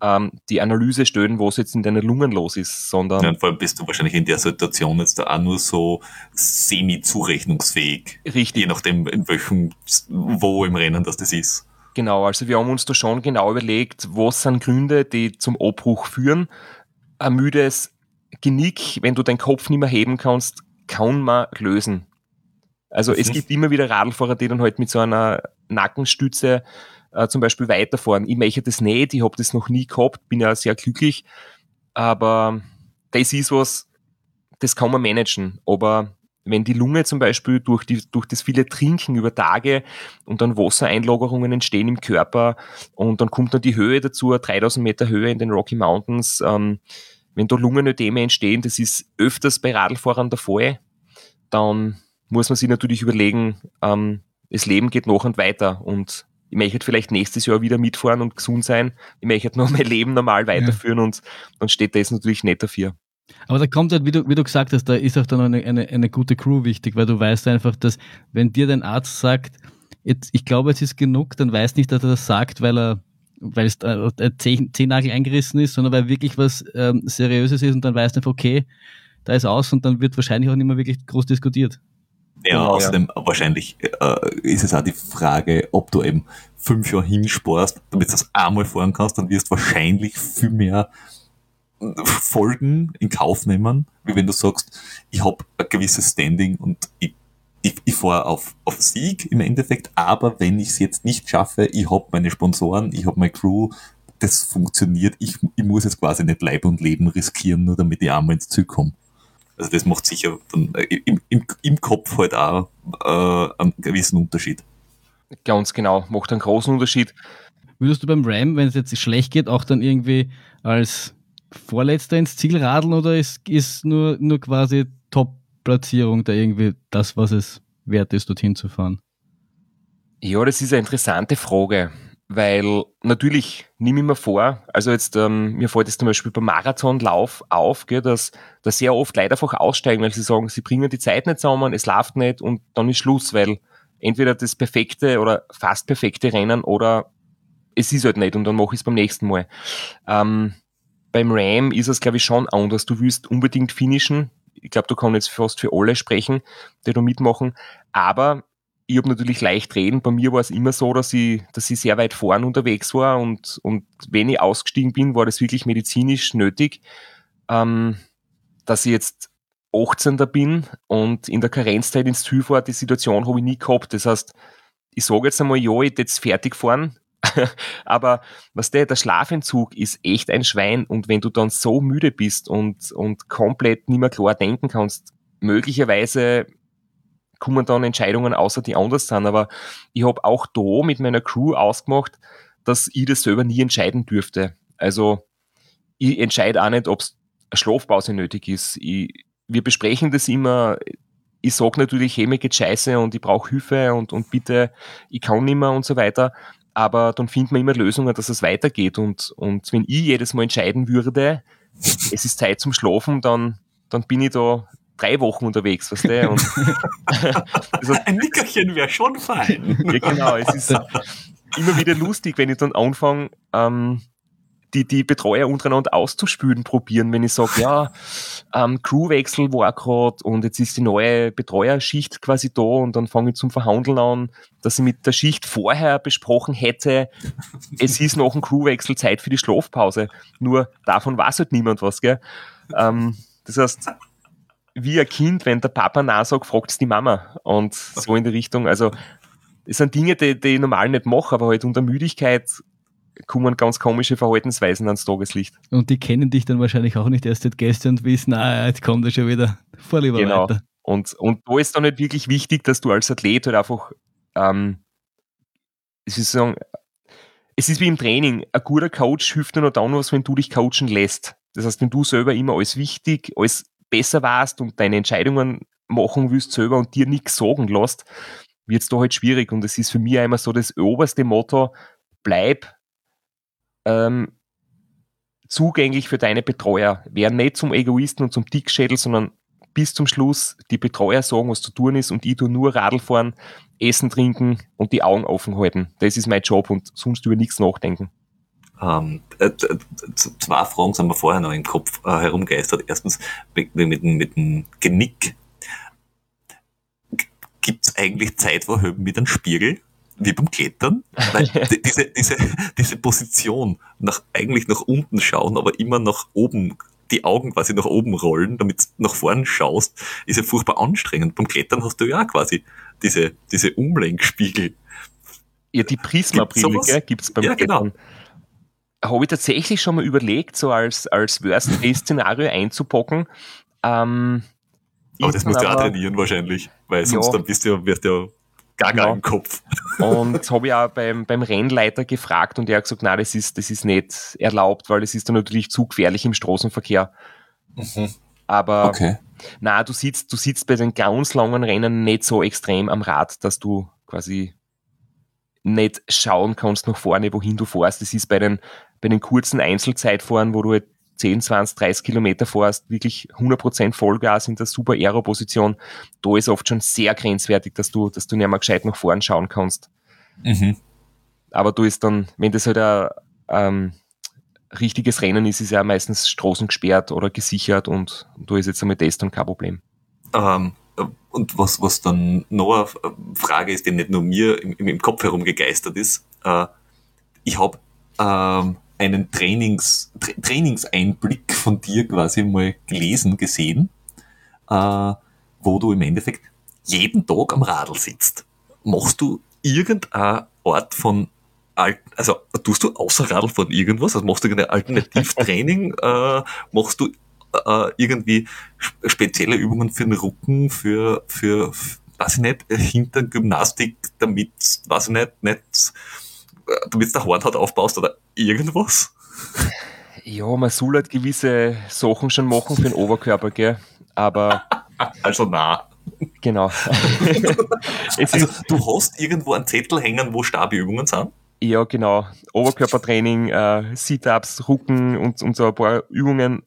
ähm, die Analyse stellen, was jetzt in deinen Lungen los ist, sondern. Ja, und vor allem bist du wahrscheinlich in der Situation jetzt da auch nur so semi-zurechnungsfähig. Richtig. Je nachdem, in welchem, wo im Rennen das das ist. Genau, also wir haben uns da schon genau überlegt, was sind Gründe, die zum Abbruch führen. Ein müdes Genick, wenn du deinen Kopf nicht mehr heben kannst, kann man lösen. Also mhm. es gibt immer wieder Radlfahrer, die dann halt mit so einer Nackenstütze äh, zum Beispiel weiterfahren. Ich möchte das nicht, ich habe das noch nie gehabt, bin ja sehr glücklich, aber das ist was, das kann man managen. Aber wenn die Lunge zum Beispiel durch, die, durch das viele Trinken über Tage und dann Wassereinlagerungen entstehen im Körper und dann kommt dann die Höhe dazu, 3000 Meter Höhe in den Rocky Mountains, ähm, wenn da Lungenödeme entstehen, das ist öfters bei Radlfahrern der Fall, dann muss man sich natürlich überlegen, ähm, das Leben geht noch und weiter und ich möchte vielleicht nächstes Jahr wieder mitfahren und gesund sein, ich möchte noch mein Leben normal weiterführen ja. und dann steht das natürlich nicht dafür. Aber da kommt halt, wie du, wie du gesagt hast, da ist auch dann eine, eine, eine gute Crew wichtig, weil du weißt einfach, dass wenn dir dein Arzt sagt, jetzt, ich glaube, es ist genug, dann weiß nicht, dass er das sagt, weil er weil es äh, Zehennagel eingerissen ist, sondern weil wirklich was ähm, Seriöses ist und dann weißt du einfach, okay, da ist aus und dann wird wahrscheinlich auch nicht mehr wirklich groß diskutiert. Ja, genau, außerdem ja. wahrscheinlich äh, ist es auch die Frage, ob du eben fünf Jahre hinsparst, damit du das einmal fahren kannst, dann wirst du wahrscheinlich viel mehr Folgen in Kauf nehmen, wie wenn du sagst, ich habe ein gewisses Standing und ich, ich, ich fahre auf, auf Sieg im Endeffekt, aber wenn ich es jetzt nicht schaffe, ich habe meine Sponsoren, ich habe meine Crew, das funktioniert, ich, ich muss jetzt quasi nicht Leib und Leben riskieren, nur damit ich einmal ins Ziel komme. Also das macht sicher dann äh, im, im, im Kopf halt auch äh, einen gewissen Unterschied. Ganz genau, macht einen großen Unterschied. Würdest du beim Ram, wenn es jetzt schlecht geht, auch dann irgendwie als Vorletzter ins Ziel radeln oder ist, ist nur, nur quasi Top-Platzierung da irgendwie das, was es wert ist, dorthin zu fahren? Ja, das ist eine interessante Frage weil natürlich nehme ich mir vor, also jetzt, ähm, mir fällt es zum Beispiel beim Marathonlauf auf, gell, dass, dass sehr oft Leute einfach aussteigen, weil sie sagen, sie bringen die Zeit nicht zusammen, es läuft nicht und dann ist Schluss, weil entweder das perfekte oder fast perfekte Rennen oder es ist halt nicht und dann mache ich es beim nächsten Mal. Ähm, beim Ram ist es, glaube ich, schon anders. Du willst unbedingt finishen. Ich glaube, du kannst jetzt fast für alle sprechen, die da mitmachen. Aber ich habe natürlich leicht reden. Bei mir war es immer so, dass ich, dass ich sehr weit vorn unterwegs war und, und wenn ich ausgestiegen bin, war das wirklich medizinisch nötig, ähm, dass ich jetzt 18. bin und in der Karenzzeit ins Ziel fahre, die Situation habe ich nie gehabt. Das heißt, ich sage jetzt einmal, ja, ich jetzt fertig fahren, aber was der, der Schlafentzug ist echt ein Schwein und wenn du dann so müde bist und, und komplett nicht mehr klar denken kannst, möglicherweise kommen dann Entscheidungen außer die anders sind. Aber ich habe auch da mit meiner Crew ausgemacht, dass ich das selber nie entscheiden dürfte. Also ich entscheide auch nicht, ob es eine Schlafpause nötig ist. Ich, wir besprechen das immer. Ich sage natürlich, hey, mir geht scheiße und ich brauche Hilfe und, und bitte, ich kann nicht mehr und so weiter. Aber dann findet man immer Lösungen, dass es weitergeht. Und, und wenn ich jedes Mal entscheiden würde, es ist Zeit zum Schlafen, dann, dann bin ich da drei Wochen unterwegs, weißt du? Und also, Ein Nickerchen wäre schon fein. ja, genau. Es ist immer wieder lustig, wenn ich dann anfange, ähm, die, die Betreuer untereinander auszuspülen probieren, wenn ich sage, ja, ähm, Crewwechsel war gerade und jetzt ist die neue Betreuerschicht quasi da und dann fange ich zum Verhandeln an, dass ich mit der Schicht vorher besprochen hätte, es ist noch ein Crewwechsel Zeit für die Schlafpause. Nur davon weiß halt niemand was, gell? Ähm, das heißt, wie ein Kind, wenn der Papa na sagt, fragt es die Mama. Und so in die Richtung. Also, es sind Dinge, die, die ich normal nicht mache, aber halt unter Müdigkeit kommen ganz komische Verhaltensweisen ans Tageslicht. Und die kennen dich dann wahrscheinlich auch nicht erst seit gestern und wissen, ah, jetzt kommt er schon wieder. Vor lieber genau. weiter. Und, und da ist dann nicht wirklich wichtig, dass du als Athlet halt einfach, ähm, es ist sagen, es ist wie im Training. Ein guter Coach hilft dir nur dann was, wenn du dich coachen lässt. Das heißt, wenn du selber immer alles wichtig, alles besser warst und deine Entscheidungen machen willst selber und dir nichts sagen lässt, wird es da halt schwierig. Und es ist für mich immer so das oberste Motto, bleib ähm, zugänglich für deine Betreuer. Wär nicht zum Egoisten und zum Dickschädel, sondern bis zum Schluss die Betreuer sagen, was zu tun ist und ich tu nur Radl fahren, essen, trinken und die Augen offen halten. Das ist mein Job und sonst über nichts nachdenken. Ähm, äh, zwei Fragen sind mir vorher noch im Kopf äh, herumgeistert. Erstens mit, mit, mit dem Genick. Gibt es eigentlich Zeitvorhöben mit einem Spiegel? Wie beim Klettern? Weil diese, diese, diese Position nach, eigentlich nach unten schauen, aber immer nach oben die Augen quasi nach oben rollen, damit du nach vorn schaust, ist ja furchtbar anstrengend. Beim Klettern hast du ja auch quasi diese, diese Umlenkspiegel. Ja, die Prisma-Brille gibt es beim ja, genau. Klettern. Genau habe ich tatsächlich schon mal überlegt, so als, als Worst-Case-Szenario einzupacken. Ähm, aber das musst du auch trainieren wahrscheinlich, weil sonst ja, dann bist du, wirst du ja gaga genau. im Kopf. Und das habe ich auch beim, beim Rennleiter gefragt und er hat gesagt, nein, das ist, das ist nicht erlaubt, weil es ist dann natürlich zu gefährlich im Straßenverkehr. Mhm. Aber okay. na, du sitzt, du sitzt bei den ganz langen Rennen nicht so extrem am Rad, dass du quasi nicht schauen kannst nach vorne, wohin du fährst. Das ist bei den bei den kurzen Einzelzeitfahren, wo du halt 10, 20, 30 Kilometer fährst, wirklich 100% Vollgas in der super Aero-Position, da ist oft schon sehr grenzwertig, dass du, dass du nicht mehr gescheit nach vorn schauen kannst. Mhm. Aber du ist dann, wenn das halt ein ähm, richtiges Rennen ist, ist ja meistens Straßen gesperrt oder gesichert und da ist jetzt einmal das dann kein Problem. Ähm, und was, was dann noch eine Frage ist, die nicht nur mir im, im Kopf herumgegeistert ist, äh, ich habe ähm, einen Trainings, Tra Trainingseinblick von dir quasi mal gelesen, gesehen, äh, wo du im Endeffekt jeden Tag am Radl sitzt. Machst du irgendeine Art von also tust du außer Radl von irgendwas? Also machst du irgendein Alternativtraining? äh, machst du äh, irgendwie spezielle Übungen für den Rücken, für, für, weiß ich nicht, Hintergymnastik, damit, weiß ich nicht, nicht damit der Hornhaut aufbaust oder irgendwas? Ja, man soll halt gewisse Sachen schon machen für den Oberkörper, gell? Aber. Also na. Genau. also du hast irgendwo einen Zettel hängen, wo Stabübungen sind? Ja, genau. Oberkörpertraining, äh, Sit-Ups, Rücken und, und so ein paar Übungen.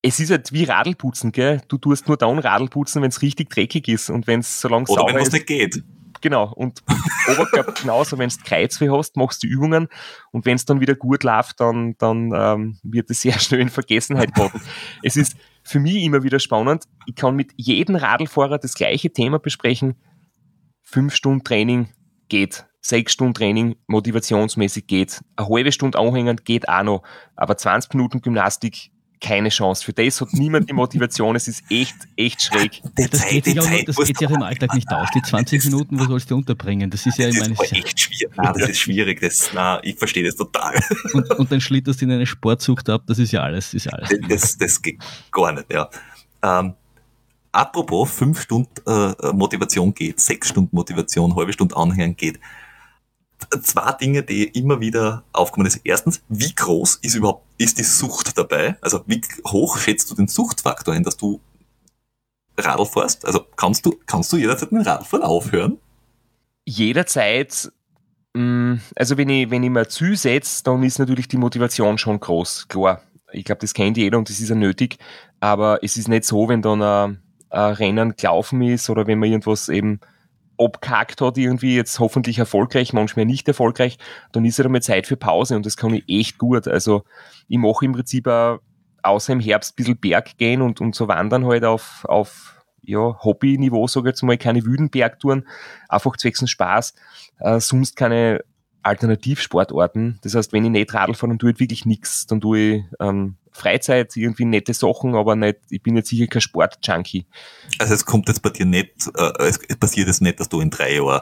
Es ist halt wie Radlputzen, gell? Du tust nur dann Radlputzen, wenn es richtig dreckig ist und wenn es so lang Oder wenn es nicht geht genau. Und Oberkörper genauso, wenn du Kreuzweh hast, machst du Übungen und wenn es dann wieder gut läuft, dann, dann ähm, wird es sehr schnell in Vergessenheit geraten. es ist für mich immer wieder spannend. Ich kann mit jedem Radlfahrer das gleiche Thema besprechen. Fünf Stunden Training geht. Sechs Stunden Training motivationsmäßig geht. Eine halbe Stunde anhängen geht auch noch. Aber 20 Minuten Gymnastik keine Chance. Für das hat niemand die Motivation. Es ist echt, echt schräg. Die das Zeit, geht, sich auch, Zeit, das geht sich auch im Alltag nicht aus. Die 20 Minuten, wo sollst du unterbringen? Das ist ja, das ich meine. Das ist echt schwierig. Nein, das ist schwierig. Das, nein, ich verstehe das total. Und, und dann schlitterst du in eine Sportsucht ab. Das ist ja alles. Das, ist alles. das, das geht gar nicht, ja. Ähm, apropos, fünf Stunden äh, Motivation geht, sechs Stunden Motivation, halbe Stunde Anhören geht zwei Dinge, die immer wieder aufkommen. ist. Erstens, wie groß ist überhaupt, ist die Sucht dabei? Also wie hoch schätzt du den Suchtfaktor ein, dass du Radl fährst? Also kannst du, kannst du jederzeit mit Radfahren aufhören? Jederzeit, mm, also wenn ich, wenn ich mir zusetze, dann ist natürlich die Motivation schon groß, klar. Ich glaube, das kennt jeder und das ist ja nötig, aber es ist nicht so, wenn dann ein, ein Rennen gelaufen ist oder wenn man irgendwas eben abkackt hat, irgendwie jetzt hoffentlich erfolgreich, manchmal nicht erfolgreich, dann ist ja damit Zeit für Pause und das kann ich echt gut. Also ich mache im Prinzip auch, außer im Herbst ein bisschen Berg gehen und, und so wandern halt auf, auf ja, Hobby-Niveau, sage ich jetzt mal, keine wüden Bergtouren, einfach zwecks Spaß, äh, sonst keine Alternativsportarten. Das heißt, wenn ich nicht Radl fahre, dann tue ich wirklich nichts. Dann tue ich ähm, Freizeit, irgendwie nette Sachen, aber nicht, ich bin jetzt sicher kein Sportjunkie. Also es kommt jetzt bei dir nicht, äh, es passiert jetzt nicht, dass du in drei Jahren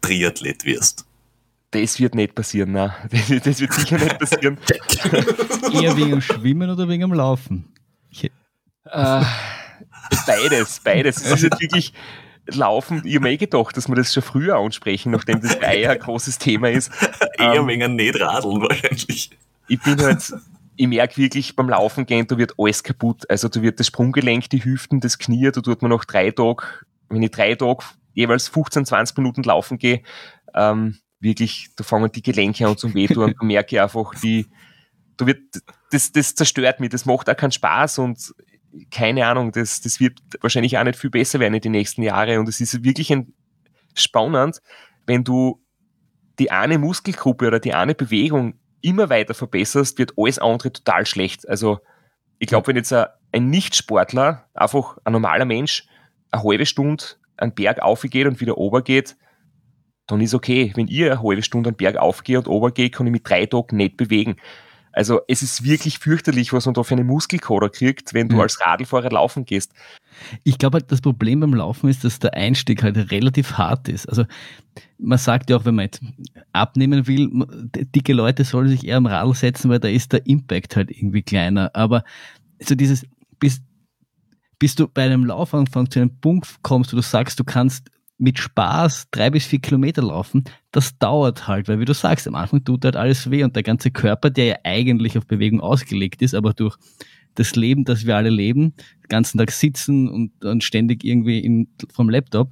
Triathlet wirst. Das wird nicht passieren, nein. Das, das wird sicher nicht passieren. Eher wegen dem Schwimmen oder wegen dem Laufen? Ich, äh, beides, beides. Es ist jetzt wirklich, Laufen, ich habe mir eh gedacht, dass wir das schon früher ansprechen, nachdem das Eier ein großes Thema ist. Eher ähm, wegen nicht radeln wahrscheinlich. Ich bin halt, ich merke wirklich beim Laufen gehen, da wird alles kaputt. Also da wird das Sprunggelenk, die Hüften, das Knie, da tut man nach drei Tagen, wenn ich drei Tage jeweils 15, 20 Minuten laufen gehe, ähm, wirklich, da fangen die Gelenke an zum wehtun und da merke ich einfach, die, da wird, das, das zerstört mich, das macht auch keinen Spaß und keine Ahnung, das, das wird wahrscheinlich auch nicht viel besser werden in den nächsten Jahren. Und es ist wirklich ein, spannend, wenn du die eine Muskelgruppe oder die eine Bewegung immer weiter verbesserst, wird alles andere total schlecht. Also ich glaube, wenn jetzt ein, ein Nicht-Sportler, einfach ein normaler Mensch, eine halbe Stunde einen Berg aufgeht und wieder geht, dann ist okay. Wenn ihr eine halbe Stunde einen Berg aufgeht und obergeht, kann ich mich drei Tage nicht bewegen. Also es ist wirklich fürchterlich, was man da für eine Muskelkater kriegt, wenn du mhm. als Radlfahrer laufen gehst. Ich glaube halt, das Problem beim Laufen ist, dass der Einstieg halt relativ hart ist. Also man sagt ja auch, wenn man jetzt abnehmen will, dicke Leute sollen sich eher am Radl setzen, weil da ist der Impact halt irgendwie kleiner. Aber so dieses, bis, bis du bei einem Laufanfang zu einem Punkt kommst, wo du sagst, du kannst mit Spaß drei bis vier Kilometer laufen, das dauert halt, weil wie du sagst, am Anfang tut halt alles weh und der ganze Körper, der ja eigentlich auf Bewegung ausgelegt ist, aber durch das Leben, das wir alle leben, den ganzen Tag sitzen und, und ständig irgendwie in, vom Laptop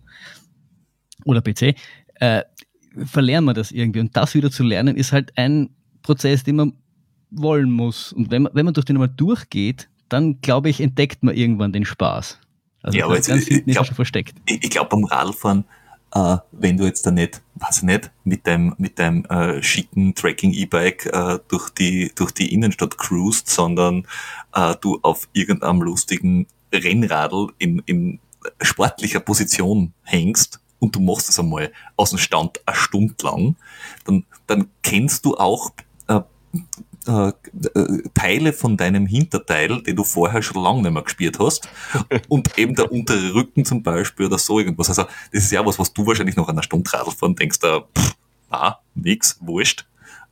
oder PC, äh, verlernen wir das irgendwie. Und das wieder zu lernen, ist halt ein Prozess, den man wollen muss. Und wenn man, wenn man durch den mal durchgeht, dann glaube ich, entdeckt man irgendwann den Spaß. Also ja, aber jetzt, ganz ich, glaub, versteckt. Ich, ich glaube beim Radfahren, äh, wenn du jetzt da nicht, weiß ich nicht, mit deinem, mit deinem äh, schicken Tracking-E-Bike äh, durch, die, durch die Innenstadt cruist, sondern äh, du auf irgendeinem lustigen Rennradl in, in sportlicher Position hängst und du machst es einmal aus dem Stand eine Stunde lang, dann, dann kennst du auch äh, äh, Teile von deinem Hinterteil, den du vorher schon lange nicht mehr gespielt hast. und eben der untere Rücken zum Beispiel oder so irgendwas. Also das ist ja was, was du wahrscheinlich noch an einer Stunde Radl fahren denkst, da, pff, ah, nix, wurscht.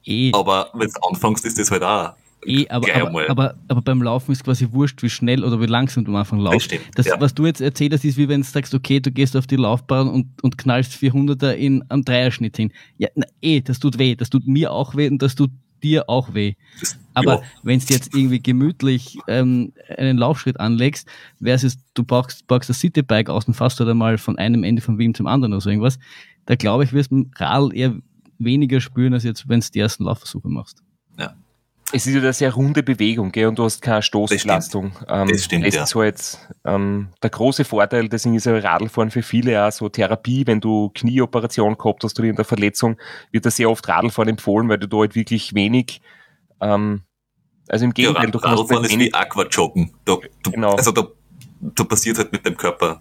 E. Aber wenn du anfängst, ist das halt auch Eh, aber, aber, aber, aber, beim Laufen ist quasi wurscht, wie schnell oder wie langsam du am Anfang laufst. Das, stimmt, das ja. Was du jetzt erzählst, ist wie wenn du sagst, okay, du gehst auf die Laufbahn und, und knallst 400er in einem Dreierschnitt hin. Ja, na, eh, das tut weh. Das tut mir auch weh und das tut dir auch weh. Aber ja. wenn du jetzt irgendwie gemütlich ähm, einen Laufschritt anlegst, versus du packst, packst das Citybike aus und fährst oder mal von einem Ende von Wien zum anderen oder so irgendwas, da glaube ich, wirst du Radl eher weniger spüren, als jetzt, wenn du die ersten Laufversuche machst. Ja es ist ja eine sehr runde Bewegung, gell, und du hast keine Stoßbelastung. Das stimmt, ähm, das stimmt ja. ist halt, ähm, der große Vorteil, deswegen ist ja Radlfahren für viele auch so Therapie, wenn du Knieoperation gehabt hast oder in der Verletzung, wird da sehr oft Radlfahren empfohlen, weil du da halt wirklich wenig, ähm, also im Gegenteil, ja, du kannst Radlfahren ist wie Aquajoggen. Da, du, genau. Also da, da passiert halt mit dem Körper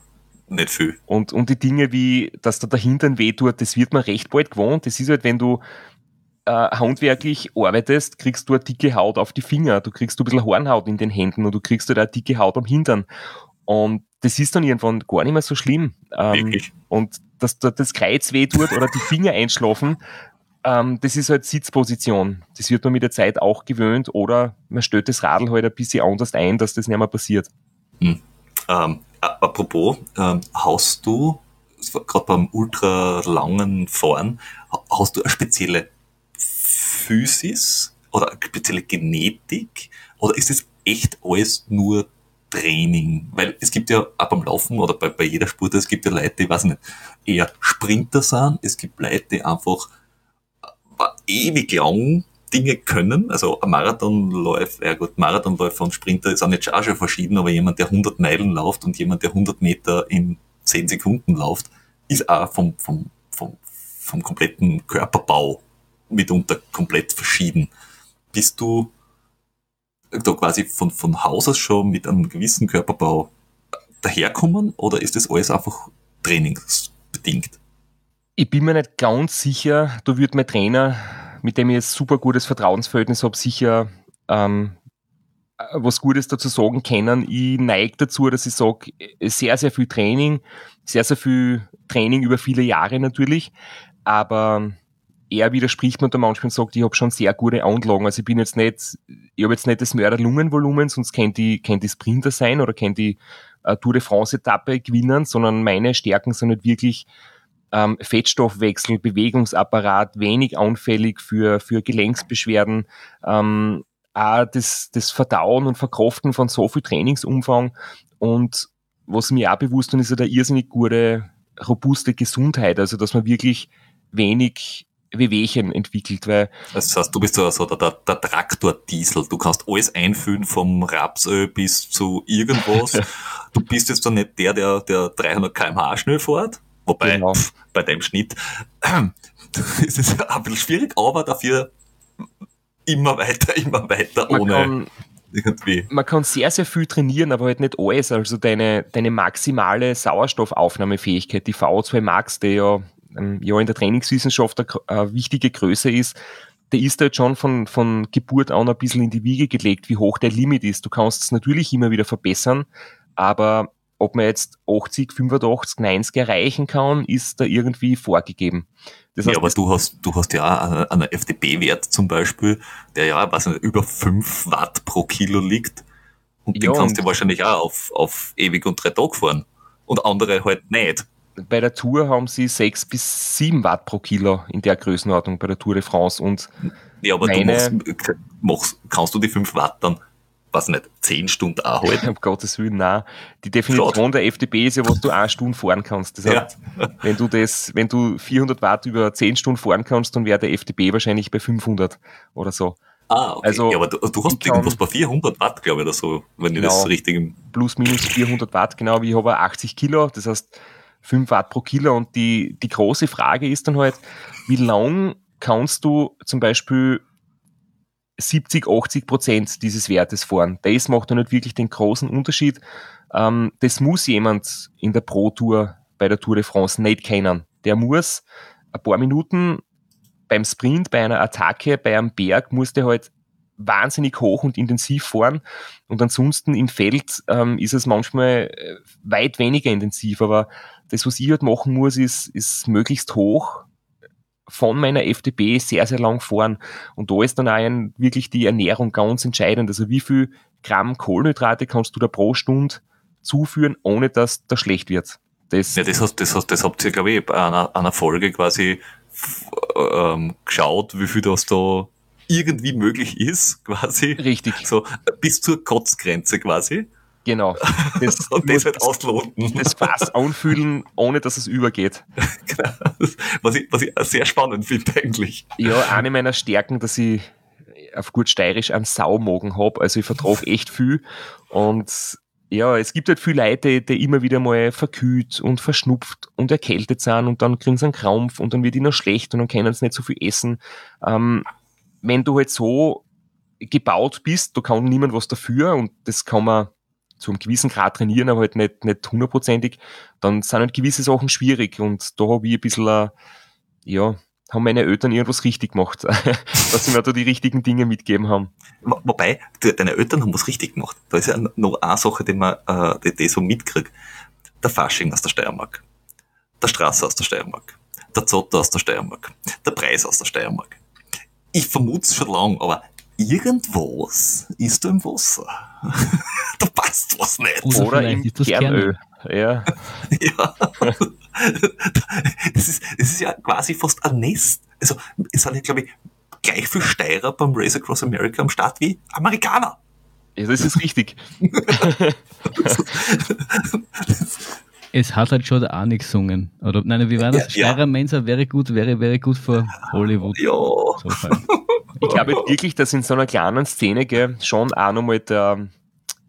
nicht viel. Und, und die Dinge wie, dass da dahinter weh tut, das wird man recht bald gewohnt. Das ist halt, wenn du äh, handwerklich arbeitest, kriegst du eine dicke Haut auf die Finger, du kriegst du ein bisschen Hornhaut in den Händen und du kriegst halt eine dicke Haut am Hintern. Und das ist dann irgendwann gar nicht mehr so schlimm. Ähm, und dass da das Kreuz weh tut oder die Finger einschlafen, ähm, das ist halt Sitzposition. Das wird man mit der Zeit auch gewöhnt oder man stellt das Radl halt ein bisschen anders ein, dass das nicht mehr passiert. Hm. Ähm, apropos, ähm, hast du, gerade beim ultra langen Fahren, hast du eine spezielle Physis oder spezielle Genetik? Oder ist es echt alles nur Training? Weil es gibt ja auch beim Laufen oder bei, bei jeder Sport, es gibt ja Leute, die, weiß nicht, eher Sprinter sind, es gibt Leute, die einfach äh, ewig lang Dinge können, also ein Marathonläufer, ja gut, Marathonläufer und Sprinter ist auch nicht schon verschieden, aber jemand, der 100 Meilen läuft und jemand, der 100 Meter in 10 Sekunden läuft, ist auch vom, vom, vom, vom kompletten Körperbau mitunter komplett verschieden. Bist du da quasi von, von Haus aus schon mit einem gewissen Körperbau daherkommen oder ist das alles einfach trainingsbedingt? Ich bin mir nicht ganz sicher, da wird mein Trainer, mit dem ich ein super gutes Vertrauensverhältnis habe, sicher ähm, was Gutes dazu sagen können. Ich neige dazu, dass ich sage, sehr, sehr viel Training, sehr, sehr viel Training über viele Jahre natürlich, aber er widerspricht mir da manchmal und sagt, ich habe schon sehr gute Anlagen. Also ich bin jetzt nicht, ich habe jetzt nicht das Mörder-Lungenvolumen, sonst könnte ich, könnte ich Sprinter sein oder könnte ich äh, Tour de France-Etappe gewinnen, sondern meine Stärken sind nicht wirklich ähm, Fettstoffwechsel, Bewegungsapparat, wenig anfällig für, für Gelenksbeschwerden, ähm, auch das, das Verdauen und Verkraften von so viel Trainingsumfang und was mir auch bewusst ist, ist eine irrsinnig gute, robuste Gesundheit, also dass man wirklich wenig Wehwehchen entwickelt, weil. Das heißt, du bist so, so der, der, der Traktor-Diesel. Du kannst alles einfüllen vom Rapsöl bis zu irgendwas. du bist jetzt dann nicht der, der, der 300 kmh schnell fährt. Wobei, genau. pff, bei deinem Schnitt ist es ein bisschen schwierig, aber dafür immer weiter, immer weiter man ohne kann, irgendwie. Man kann sehr, sehr viel trainieren, aber halt nicht alles. Also deine, deine maximale Sauerstoffaufnahmefähigkeit, die VO2 Max, die ja, ja in der Trainingswissenschaft eine, wichtige Größe ist, der ist halt schon von, von Geburt an ein bisschen in die Wiege gelegt, wie hoch der Limit ist. Du kannst es natürlich immer wieder verbessern, aber ob man jetzt 80, 85, 90 erreichen kann, ist da irgendwie vorgegeben. Das heißt, ja, aber du hast, du hast ja einen FDP-Wert zum Beispiel, der ja, weiß nicht, über 5 Watt pro Kilo liegt. Und ja, den kannst du wahrscheinlich auch auf, auf ewig und drei Tage fahren. Und andere halt nicht. Bei der Tour haben sie 6 bis 7 Watt pro Kilo in der Größenordnung bei der Tour de France. Und ja, aber du machst, machst, kannst du die 5 Watt dann was nicht, zehn Stunden anhalten? Um Gottes Willen, nein. Die Definition Schade. der FDP ist ja, was du eine Stunde fahren kannst. Das heißt, ja. wenn du das, wenn du 400 Watt über zehn Stunden fahren kannst, dann wäre der FDP wahrscheinlich bei 500 oder so. Ah, okay. Also, ja, aber du, du hast irgendwas bei 400 Watt, glaube ich, oder so, wenn genau, ich das richtig im... Plus, minus 400 Watt, genau, wie ich habe 80 Kilo, das heißt 5 Watt pro Kilo und die, die große Frage ist dann halt, wie lang kannst du zum Beispiel 70, 80 Prozent dieses Wertes fahren. Das macht ja nicht wirklich den großen Unterschied. Ähm, das muss jemand in der Pro Tour bei der Tour de France nicht kennen. Der muss ein paar Minuten beim Sprint, bei einer Attacke, bei einem Berg, muss der halt wahnsinnig hoch und intensiv fahren. Und ansonsten im Feld ähm, ist es manchmal äh, weit weniger intensiv. Aber das, was ich halt machen muss, ist, ist möglichst hoch von meiner FDP sehr, sehr lang fahren. Und da ist dann auch ein, wirklich die Ernährung ganz entscheidend. Also wie viel Gramm Kohlenhydrate kannst du da pro Stunde zuführen, ohne dass das schlecht wird. Das, ja, das, hast, das, hast, das habt ihr, glaube ich, bei einer, einer Folge quasi ähm, geschaut, wie viel das da irgendwie möglich ist, quasi. Richtig. So bis zur Kotzgrenze quasi. Genau. Das, und das halt ausloten. Das Fass anfühlen, ohne dass es übergeht. Genau. Was ich, was ich sehr spannend finde eigentlich. Ja, eine meiner Stärken, dass ich auf gut steirisch einen Saumogen habe. Also ich vertrage echt viel. Und ja, es gibt halt viele Leute, die immer wieder mal verkühlt und verschnupft und erkältet sind und dann kriegen sie einen Krampf und dann wird ihnen schlecht und dann können sie nicht so viel essen. Ähm, wenn du halt so gebaut bist, da kann niemand was dafür und das kann man zu einem gewissen Grad trainieren, aber halt nicht, nicht hundertprozentig, dann sind halt gewisse Sachen schwierig und da habe ich ein bisschen, äh, ja, haben meine Eltern irgendwas richtig gemacht, dass sie mir da die richtigen Dinge mitgegeben haben. Wobei, deine Eltern haben was richtig gemacht. Da ist ja noch eine Sache, die man, äh, die, die so mitkriegt. Der Fasching aus der Steiermark. Der Straße aus der Steiermark. Der Zotter aus der Steiermark. Der Preis aus der Steiermark. Ich vermute es schon lang, aber irgendwas ist da im Wasser. da passt was nicht. Oder, Oder im Kernöl. Ja. ja. Das ist, das ist ja quasi fast ein Nest. Also, es sind ja, glaube ich, gleich viel Steirer beim Race Across America am Start wie Amerikaner. Ja, das ist richtig. es hat halt schon auch nicht gesungen. Oder, nein, wie war das? Ja, Steirer ja. Mensa wäre gut, wäre, wäre gut für Hollywood. Ja. So ich glaube wirklich, dass in so einer kleinen Szene gell, schon auch nochmal der,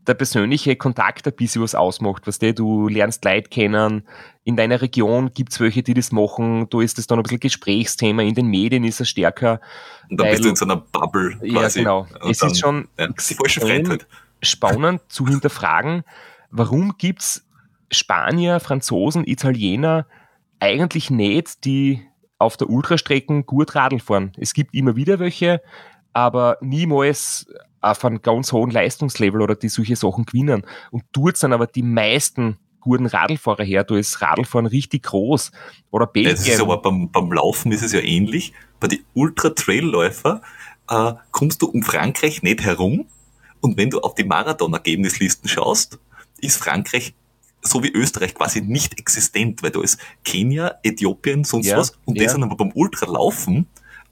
der persönliche Kontakt ein bisschen was ausmacht. Was du, du lernst Leute kennen, in deiner Region gibt's welche, die das machen, da ist es dann ein bisschen Gesprächsthema, in den Medien ist es stärker. Und dann weil, bist du in so einer Bubble quasi. Ja, genau. Und es dann, ist schon ja, spannend zu hinterfragen, warum gibt's Spanier, Franzosen, Italiener, eigentlich nicht, die auf der Ultrastrecken gut Radl fahren. Es gibt immer wieder welche, aber niemals auf einem ganz hohen Leistungslevel oder die solche Sachen gewinnen. Und dort sind aber die meisten guten Radlfahrer her. Da ist Radlfahren richtig groß. Oder Belgien. Das ist aber beim, beim Laufen ist es ja ähnlich. Bei den Ultra-Trail-Läufer äh, kommst du um Frankreich nicht herum. Und wenn du auf die Marathon-Ergebnislisten schaust, ist Frankreich so wie Österreich quasi nicht existent, weil da ist Kenia, Äthiopien, sonst ja, was. Und ja. das sind aber beim Ultralaufen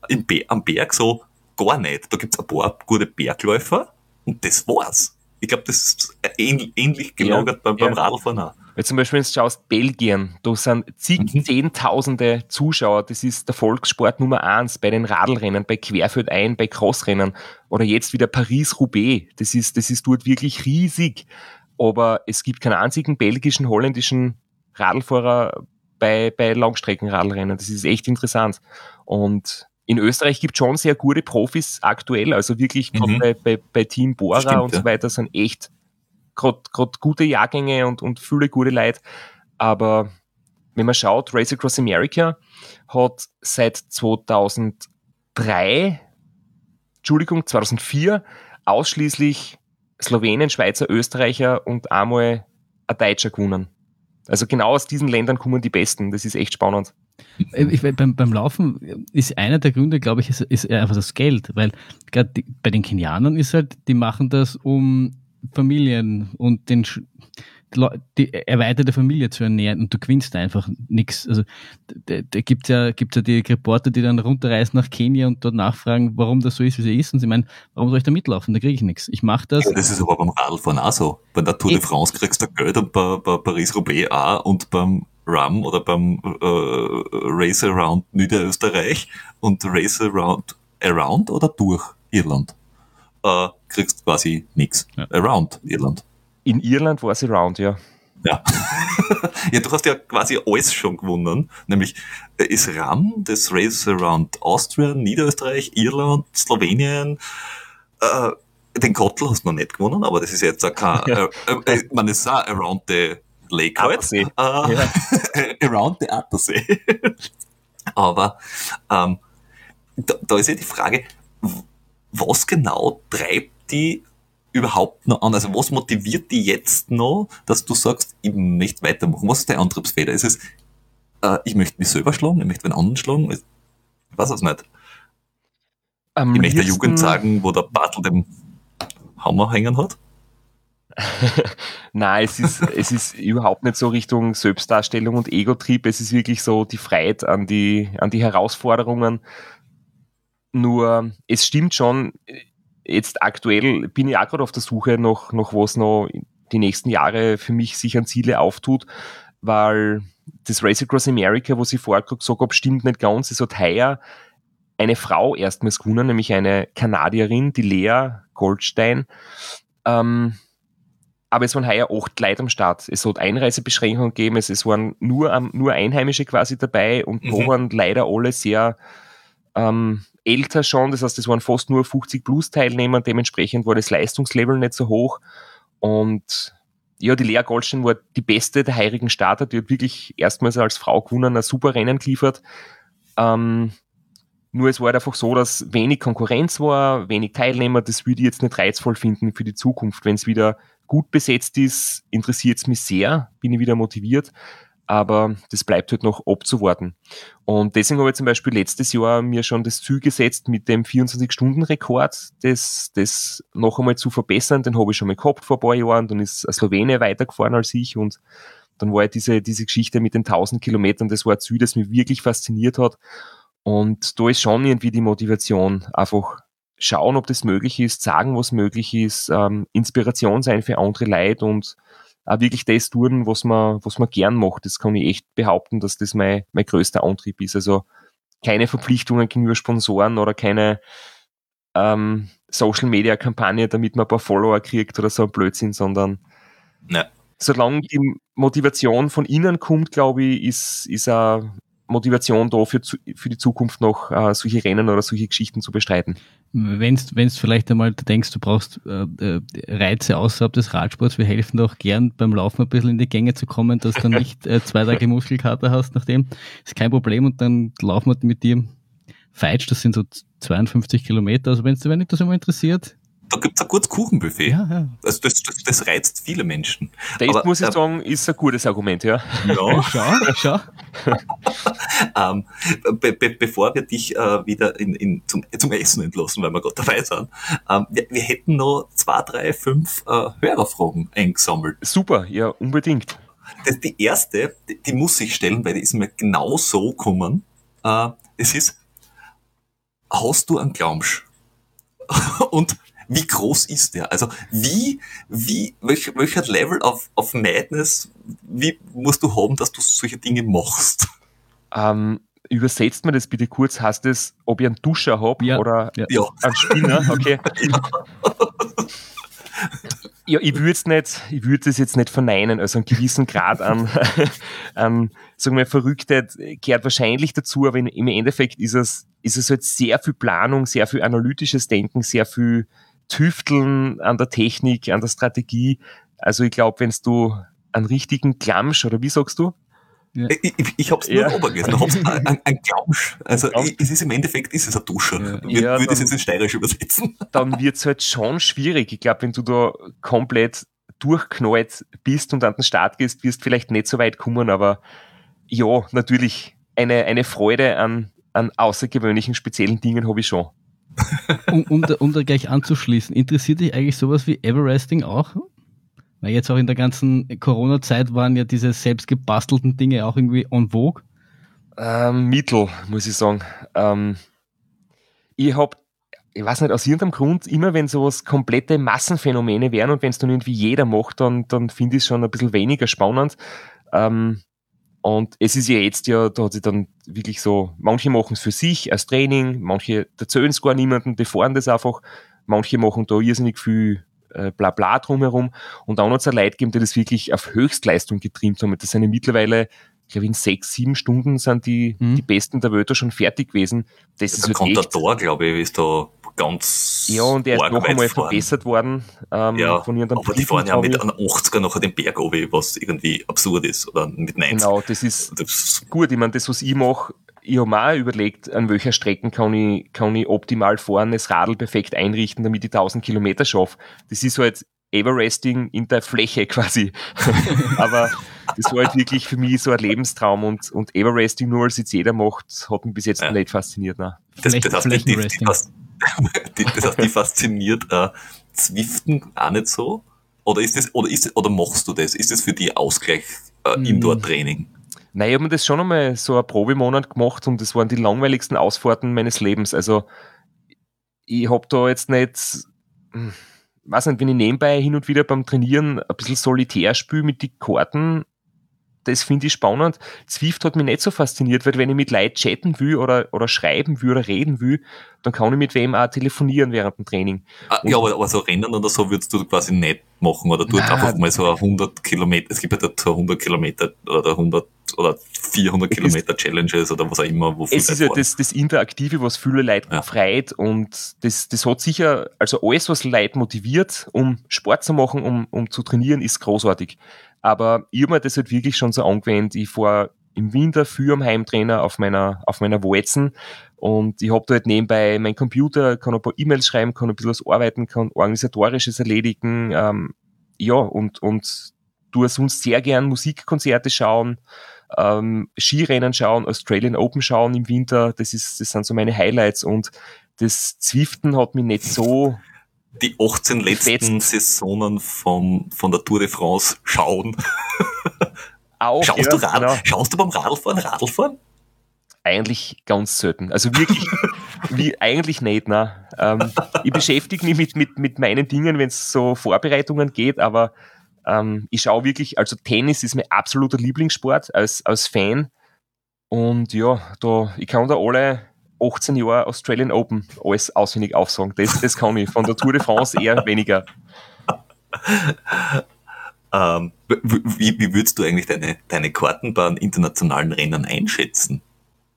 im Be am Berg so gar nicht. Da gibt's ein paar gute Bergläufer und das war's. Ich glaube, das ist ähnlich, ähnlich gelagert ja, beim, beim Radlfahren auch. Weil zum Beispiel, wenn du schaust, Belgien, da sind zig, mhm. zehntausende Zuschauer, das ist der Volkssport Nummer eins bei den Radlrennen, bei Querfeldein, bei Crossrennen oder jetzt wieder Paris-Roubaix, das ist, das ist dort wirklich riesig aber es gibt keinen einzigen belgischen, holländischen Radlfahrer bei, bei Langstreckenradlrennen. Das ist echt interessant. Und in Österreich gibt es schon sehr gute Profis aktuell, also wirklich mhm. bei, bei, bei, Team Bora Stimmt, und so weiter sind echt gerade gute Jahrgänge und, und viele gute Leute. Aber wenn man schaut, Race Across America hat seit 2003, Entschuldigung, 2004 ausschließlich Slowenen, Schweizer, Österreicher und einmal ein Deutscher gewonnen. Also genau aus diesen Ländern kommen die Besten. Das ist echt spannend. Ich, beim, beim Laufen ist einer der Gründe, glaube ich, ist, ist einfach das Geld, weil gerade bei den Kenianern ist halt, die machen das um Familien und den die erweiterte Familie zu ernähren und du gewinnst einfach nichts. Also da, gibt ja, gibt's ja die Reporter, die dann runterreisen nach Kenia und dort nachfragen, warum das so ist, wie es ist. Und sie meinen, warum soll ich da mitlaufen? Da kriege ich nichts. Ich mache das. Ja, das ist aber beim Radfahren auch so. Bei der Tour de France kriegst du Geld und bei, bei Paris-Roubaix auch und beim Rum oder beim äh, Race Around Niederösterreich und Race Around Around oder durch Irland äh, kriegst quasi nichts. Ja. Around Irland. In Irland war sie round, ja. Ja. ja, du hast ja quasi alles schon gewonnen. Nämlich äh, ist RAM, das Race Around Austria, Niederösterreich, Irland, Slowenien. Äh, den Kottel hast du noch nicht gewonnen, aber das ist jetzt auch kein, ja. äh, äh, man ist auch around the Lake halt. Äh, ja. around the Attersee. aber ähm, da, da ist ja die Frage, was genau treibt die überhaupt noch an? Also was motiviert die jetzt noch, dass du sagst, ich möchte weitermachen? Was ist der Antriebsfeder? Ist es, äh, ich möchte mich selber schlagen, ich möchte einen anderen schlagen? Ich weiß es nicht. Am ich möchte der Jugend sagen, wo der Bartel den Hammer hängen hat? Nein, es ist, es ist überhaupt nicht so Richtung Selbstdarstellung und Ego-Trieb. Es ist wirklich so die Freiheit an die, an die Herausforderungen. Nur, es stimmt schon, jetzt aktuell bin ich auch gerade auf der Suche nach, nach was noch die nächsten Jahre für mich sich an Ziele auftut, weil das Race Across America, wo ich vorher gesagt habe, stimmt nicht ganz. Es hat heuer eine Frau erstmals gewonnen, nämlich eine Kanadierin, die Lea Goldstein. Ähm, aber es waren heuer acht Leute am Start. Es hat Einreisebeschränkungen gegeben, es, es waren nur, nur Einheimische quasi dabei und mhm. da waren leider alle sehr ähm, älter schon, das heißt, es waren fast nur 50 plus Teilnehmer, dementsprechend war das Leistungslevel nicht so hoch. Und ja, die Lea Goldstein war die beste der heurigen Starter, die hat wirklich erstmals als Frau gewonnen, ein super Rennen geliefert. Ähm, nur es war halt einfach so, dass wenig Konkurrenz war, wenig Teilnehmer, das würde ich jetzt nicht reizvoll finden für die Zukunft. Wenn es wieder gut besetzt ist, interessiert es mich sehr, bin ich wieder motiviert aber das bleibt halt noch abzuwarten. Und deswegen habe ich zum Beispiel letztes Jahr mir schon das Ziel gesetzt, mit dem 24-Stunden-Rekord das, das noch einmal zu verbessern. Den habe ich schon mal gehabt vor ein paar Jahren, dann ist ein Slowene weitergefahren als ich und dann war ja diese, diese Geschichte mit den 1000 Kilometern, das war ein Ziel, das mich wirklich fasziniert hat. Und da ist schon irgendwie die Motivation, einfach schauen, ob das möglich ist, sagen, was möglich ist, ähm, Inspiration sein für andere Leute und auch wirklich das tun, was man, was man gern macht. Das kann ich echt behaupten, dass das mein, mein größter Antrieb ist. Also keine Verpflichtungen gegenüber Sponsoren oder keine ähm, Social Media Kampagne, damit man ein paar Follower kriegt oder so ein Blödsinn, sondern ja. solange die Motivation von innen kommt, glaube ich, ist, ist auch Motivation da für, für die Zukunft noch äh, solche Rennen oder solche Geschichten zu bestreiten. Wenn du vielleicht einmal denkst, du brauchst äh, äh, Reize außerhalb des Radsports, wir helfen doch gern beim Laufen ein bisschen in die Gänge zu kommen, dass du nicht äh, zwei Tage Muskelkater hast nachdem. Ist kein Problem und dann laufen wir mit dir Feitsch, das sind so 52 Kilometer. Also wenn es wenn dich das immer interessiert, da gibt's ein gutes Kuchenbuffet. Ja, ja. Also das, das, das reizt viele Menschen. Das Aber, muss ich äh, sagen, ist ein gutes Argument, ja. Ja, schau, schau. ähm, be, be, bevor wir dich äh, wieder in, in, zum, zum Essen entlassen, weil wir gerade dabei sind, ähm, wir, wir, hätten noch zwei, drei, fünf äh, Hörerfragen eingesammelt. Super, ja, unbedingt. Das, die erste, die, die, muss ich stellen, weil die ist mir genau so gekommen. Äh, es ist, hast du einen Glaubsch? Und wie groß ist der? Also wie, wie, welch, welcher Level of, of Madness, wie musst du haben, dass du solche Dinge machst? Ähm, übersetzt mir das bitte kurz, heißt es, ob ich einen Duscher habe ja. oder ja. einen Spinner? Okay. ja, ich würde es nicht, ich würde es jetzt nicht verneinen. Also einen gewissen Grad an, an sagen wir, Verrücktheit gehört wahrscheinlich dazu, aber im Endeffekt ist es, ist es halt sehr viel Planung, sehr viel analytisches Denken, sehr viel Tüfteln an der Technik, an der Strategie. Also ich glaube, wenn du einen richtigen Klamsch, oder wie sagst du? Ja. Ich, ich, ich hab's nur ja. obergelesen. Ich hab's ein, ein Klamsch. Also ja. es ist im Endeffekt ist es ein Duscher. Ja. Ja, würde es jetzt in Steirisch übersetzen. Dann wird's halt schon schwierig. Ich glaube, wenn du da komplett durchknallt bist und an den Start gehst, wirst du vielleicht nicht so weit kommen, aber ja, natürlich eine, eine Freude an, an außergewöhnlichen, speziellen Dingen habe ich schon um, um, da, um da gleich anzuschließen, interessiert dich eigentlich sowas wie Everesting auch? Weil jetzt auch in der ganzen Corona-Zeit waren ja diese selbst gebastelten Dinge auch irgendwie en vogue. Ähm, Mittel, muss ich sagen. Ähm, ich habe, ich weiß nicht, aus irgendeinem Grund, immer wenn sowas komplette Massenphänomene wären und wenn es dann irgendwie jeder macht, dann, dann finde ich es schon ein bisschen weniger spannend. Ähm, und es ist ja jetzt ja, da hat sich dann wirklich so, manche machen es für sich als Training, manche erzählen es gar niemanden, die fahren das einfach, manche machen da irrsinnig viel äh, bla bla drumherum und dann hat es Leute gegeben, die das wirklich auf Höchstleistung getrimmt haben. Das sind ja mittlerweile, ich glaube in sechs, sieben Stunden sind die, mhm. die Besten der Welt schon fertig gewesen. Das ist halt echt, da, glaube ich, ist da ganz. Ja, und er ist noch einmal verbessert worden. Ähm, ja, von ihren aber die fahren ja mit einem 80er nachher den Berg oben, was irgendwie absurd ist. Oder mit 90. Genau, das ist das gut. Ich meine, das, was ich mache, ich habe mir auch überlegt, an welcher Strecke kann ich, kann ich optimal fahren, das Radl perfekt einrichten, damit ich 1000 Kilometer schaffe. Das ist halt Everesting in der Fläche quasi. Aber das war halt wirklich für mich so ein Lebenstraum und, und Everesting nur als jetzt jeder macht, hat mich bis jetzt ja. nicht fasziniert. Ne? Das, das, heißt, die, die, die, die, das heißt, die fasziniert äh, Zwiften auch nicht so? Oder ist das, oder ist oder machst du das? Ist das für die Ausgleich äh, hm. Indoor-Training? Nein, ich habe mir das schon einmal so ein Probemonat gemacht und das waren die langweiligsten Ausfahrten meines Lebens. Also ich habe da jetzt nicht, hm, weiß nicht, wenn ich nebenbei hin und wieder beim Trainieren ein bisschen solitär spiele mit die Karten, das finde ich spannend. Zwift hat mich nicht so fasziniert, weil wenn ich mit Leuten chatten will oder, oder schreiben will oder reden will, dann kann ich mit wem auch telefonieren während dem Training. Ah, ja, aber, aber so Rennen oder so würdest du quasi nicht machen oder du einfach mal so 100 Kilometer, es gibt ja da so 100 Kilometer oder 100 oder 400 Kilometer Challenges oder was auch immer. Wo es ist ja das, das Interaktive, was viele Leute ja. freut und das, das hat sicher, also alles, was Leute motiviert, um Sport zu machen, um, um zu trainieren, ist großartig. Aber ich habe mir das halt wirklich schon so angewendet. Ich fahre im Winter für am Heimtrainer auf meiner, auf meiner Walzen. Und ich habe da halt nebenbei meinen Computer, kann ein paar E-Mails schreiben, kann ein bisschen was arbeiten, kann organisatorisches erledigen, ähm, ja, und, und tue sonst sehr gern Musikkonzerte schauen, ähm, Skirennen schauen, Australian Open schauen im Winter, das ist, das sind so meine Highlights. Und das Zwiften hat mich nicht so die 18 letzten Fetzt. Saisonen von, von der Tour de France schauen. Auch, Schaust, ja, du Rad, genau. Schaust du beim Radlfahren Radlfahren? Eigentlich ganz selten. Also wirklich, wie, eigentlich nicht, ne? Ähm, ich beschäftige mich mit, mit, mit meinen Dingen, wenn es so Vorbereitungen geht, aber ähm, ich schaue wirklich, also Tennis ist mein absoluter Lieblingssport als, als Fan. Und ja, da, ich kann da alle 18 Jahre Australian Open alles auswendig aufsagen. Das, das kann ich. Von der Tour de France eher weniger. Ähm, wie, wie würdest du eigentlich deine, deine Karten bei internationalen Rennen einschätzen?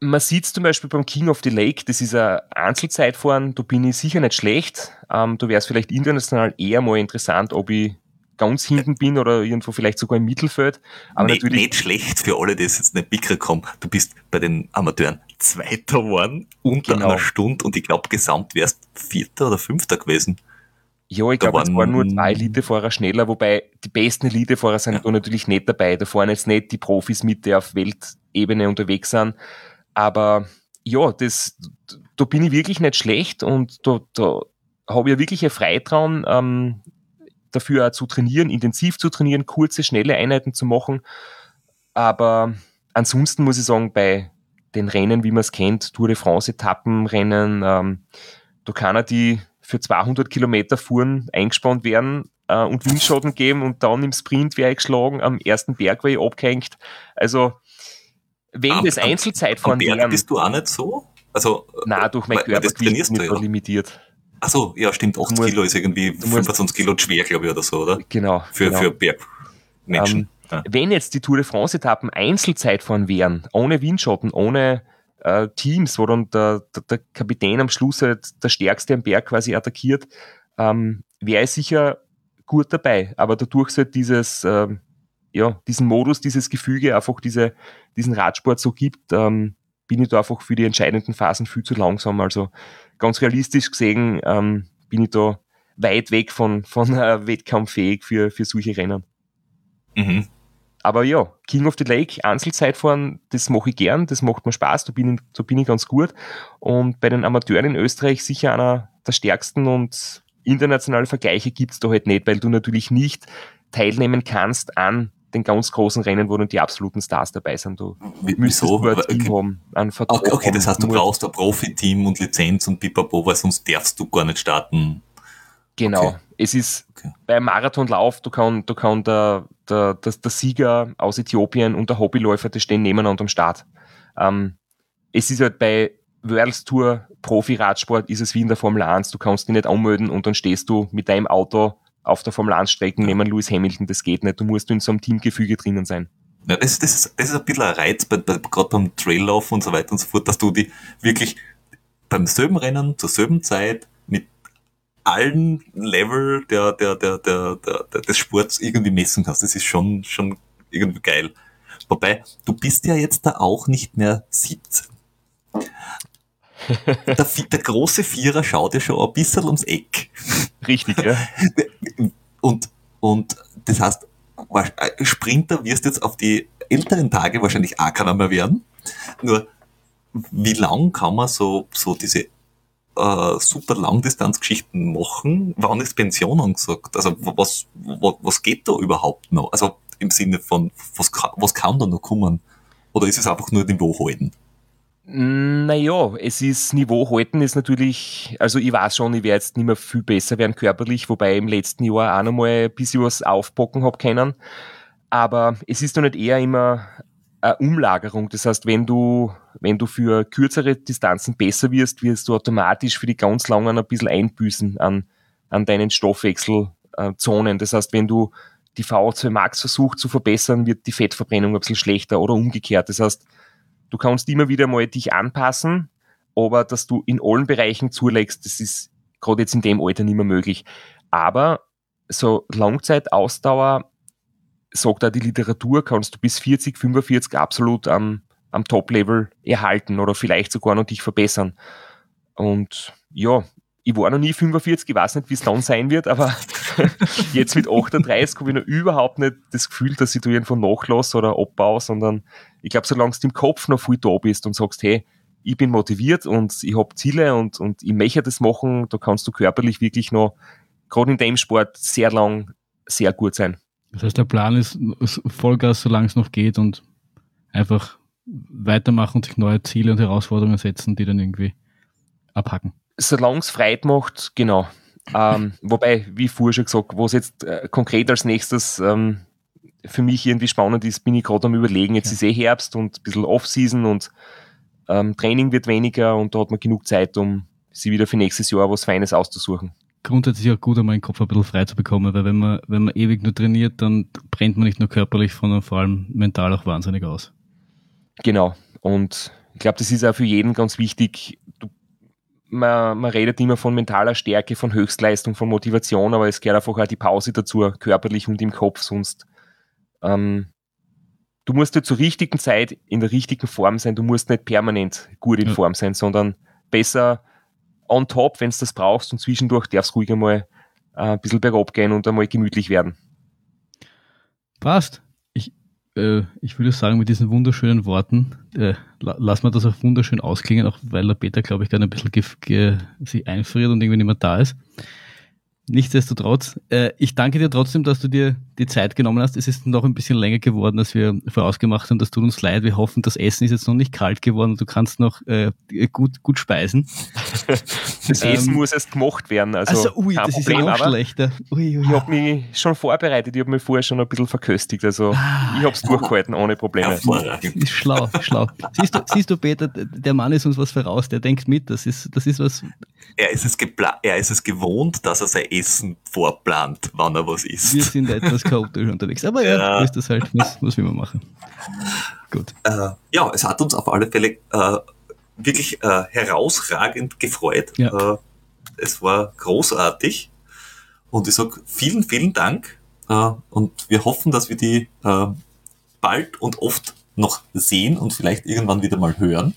man sieht zum Beispiel beim King of the Lake, das ist ein Einzelzeitfahren, da bin ich sicher nicht schlecht. Ähm, da wäre es vielleicht international eher mal interessant, ob ich ganz hinten bin oder irgendwo vielleicht sogar im Mittelfeld. Aber nicht, natürlich nicht schlecht für alle, die jetzt nicht mitgekommen Du bist bei den Amateuren Zweiter geworden, unter genau. einer Stunde und ich glaube, gesamt wärst Vierter oder Fünfter gewesen. Ja, ich glaube, es waren nur zwei Elitefahrer schneller, wobei die besten Elitefahrer sind ja. da natürlich nicht dabei. Da fahren jetzt nicht die Profis mit, die auf Weltebene unterwegs sind. Aber ja, das, da bin ich wirklich nicht schlecht und da, da habe ich ja wirklich ein Freitrauen, ähm, dafür zu trainieren, intensiv zu trainieren, kurze, schnelle Einheiten zu machen. Aber ansonsten muss ich sagen, bei den Rennen, wie man es kennt, Tour de France Etappenrennen, ähm, da kann er die für 200 Kilometer Fuhren eingespannt werden äh, und Windschatten geben und dann im Sprint wäre ich geschlagen, am ersten Berg ich abgehängt. Also, wenn am, das Einzelzeitfahren wäre. bist du auch nicht so? Also, Nein, durch mein Körpergewicht nicht ja. limitiert. Ach so, ja, stimmt. 8 musst, Kilo ist irgendwie 25 Kilo schwer, glaube ich, oder so, oder? Genau. Für, genau. für Bergmenschen. Ähm, ja. Wenn jetzt die Tour de France-Etappen Einzelzeitfahren wären, ohne Windschatten, ohne äh, Teams, wo dann der, der, der, Kapitän am Schluss halt der Stärkste am Berg quasi attackiert, ähm, wäre ich sicher gut dabei. Aber dadurch es halt dieses, ähm, ja, diesen Modus, dieses Gefüge, einfach diese, diesen Radsport so gibt, ähm, bin ich da einfach für die entscheidenden Phasen viel zu langsam. Also ganz realistisch gesehen ähm, bin ich da weit weg von, von äh, wettkampffähig für, für solche Rennen. Mhm. Aber ja, King of the Lake, Einzelzeitfahren, das mache ich gern, das macht mir Spaß, da bin, ich, da bin ich ganz gut. Und bei den Amateuren in Österreich sicher einer der stärksten und internationale Vergleiche gibt's da halt nicht, weil du natürlich nicht teilnehmen kannst an den ganz großen Rennen, wo dann die absoluten Stars dabei sind. Du Wieso? Du ein Team okay. haben, Vertrag okay, okay, das heißt, du brauchst ein Profi-Team und Lizenz und pipapo, weil sonst darfst du gar nicht starten. Genau. Okay. Es ist okay. beim Marathonlauf, du kann, du kann der, der, der, der Sieger aus Äthiopien und der Hobbyläufer, die stehen nebeneinander am Start. Ähm, es ist halt bei World Tour Profi-Radsport ist es wie in der Formel 1. Du kannst dich nicht anmelden und dann stehst du mit deinem Auto auf der Formel 1 Strecken ja. neben Lewis Hamilton. Das geht nicht. Du musst in so einem Teamgefüge drinnen sein. Ja, das, das, ist, das ist ein bisschen ein Reiz, bei, bei, gerade beim Traillauf und so weiter und so fort, dass du die wirklich beim selben Rennen zur selben Zeit allen Level der, der, der, der, der, der, des Sports irgendwie messen kannst. Das ist schon, schon irgendwie geil. Wobei, du bist ja jetzt da auch nicht mehr 17. der, der, große Vierer schaut ja schon ein bisschen ums Eck. Richtig, ja. Und, und das heißt, Sprinter wirst jetzt auf die älteren Tage wahrscheinlich auch keiner mehr werden. Nur, wie lang kann man so, so diese äh, super Langdistanzgeschichten machen? Wann ist Pension angesagt? Also was, was, was geht da überhaupt noch? Also im Sinne von, was, was kann da noch kommen? Oder ist es einfach nur Niveau halten? Naja, es ist Niveau halten ist natürlich, also ich weiß schon, ich werde jetzt nicht mehr viel besser werden körperlich, wobei ich im letzten Jahr auch noch mal ein bisschen was aufbocken habe können. Aber es ist doch nicht eher immer eine Umlagerung. Das heißt, wenn du, wenn du für kürzere Distanzen besser wirst, wirst du automatisch für die ganz langen ein bisschen einbüßen an, an deinen Stoffwechselzonen. Das heißt, wenn du die VO2 Max versuchst zu verbessern, wird die Fettverbrennung ein bisschen schlechter oder umgekehrt. Das heißt, Du kannst immer wieder mal dich anpassen, aber dass du in allen Bereichen zulegst, das ist gerade jetzt in dem Alter nicht mehr möglich. Aber so Langzeitausdauer, sagt da die Literatur, kannst du bis 40, 45 absolut am, am Top-Level erhalten oder vielleicht sogar noch dich verbessern. Und ja, ich war noch nie 45, ich weiß nicht, wie es dann sein wird, aber jetzt mit 38 habe ich noch überhaupt nicht das Gefühl, dass ich da irgendwo nachlasse oder abbaue, sondern ich glaube, solange du im Kopf noch viel da bist und sagst, hey, ich bin motiviert und ich habe Ziele und, und ich möchte das machen, da kannst du körperlich wirklich noch, gerade in dem Sport, sehr lang sehr gut sein. Das heißt, der Plan ist Vollgas, solange es noch geht und einfach weitermachen und sich neue Ziele und Herausforderungen setzen, die dann irgendwie abhacken solange es Freude macht, genau. Ähm, wobei, wie vorher schon gesagt, was jetzt äh, konkret als nächstes ähm, für mich irgendwie spannend ist, bin ich gerade am überlegen, jetzt ja. ist eh Herbst und ein bisschen Off-Season und ähm, Training wird weniger und da hat man genug Zeit, um sich wieder für nächstes Jahr was Feines auszusuchen. Grundsätzlich auch gut, einmal den Kopf ein bisschen frei zu bekommen, weil wenn man, wenn man ewig nur trainiert, dann brennt man nicht nur körperlich, sondern vor allem mental auch wahnsinnig aus. Genau. Und ich glaube, das ist auch für jeden ganz wichtig. Du, man, man redet immer von mentaler Stärke, von Höchstleistung, von Motivation, aber es gehört einfach auch die Pause dazu, körperlich und im Kopf, sonst ähm, du musst ja zur richtigen Zeit in der richtigen Form sein. Du musst nicht permanent gut in. Form sein, sondern besser on top, wenn du das brauchst und zwischendurch darfst du ruhig einmal äh, ein bisschen bergab gehen und einmal gemütlich werden. Passt. Ich, äh, ich würde sagen, mit diesen wunderschönen Worten äh, lassen wir das auch wunderschön ausklingen, auch weil der Peter, glaube ich, gerade ein bisschen sich einfriert und irgendwie nicht mehr da ist. Nichtsdestotrotz, äh, ich danke dir trotzdem, dass du dir die Zeit genommen hast. Es ist noch ein bisschen länger geworden, als wir vorausgemacht haben. Das tut uns leid. Wir hoffen, das Essen ist jetzt noch nicht kalt geworden und du kannst noch äh, gut, gut speisen. Das ähm, Essen muss erst gemacht werden. Also, also ui, das Problem, ist ja noch schlechter. Ui, ui. Ich habe mich schon vorbereitet. Ich habe mich vorher schon ein bisschen verköstigt. Also ah, ich habe es durchgehalten ohne Probleme. Ist schlau, schlau. Siehst du, siehst du, Peter, der Mann ist uns was voraus. Der denkt mit. Das ist, das ist was. Er ist es, er ist es gewohnt, dass er sein Essen vorplant, wann er was isst. Wir sind etwas chaotisch unterwegs. Aber ja, ja. ist das halt, muss, muss wie man machen. Gut. Äh, ja, es hat uns auf alle Fälle äh, wirklich äh, herausragend gefreut. Ja. Äh, es war großartig. Und ich sage vielen, vielen Dank. Äh, und wir hoffen, dass wir die äh, bald und oft noch sehen und vielleicht irgendwann wieder mal hören.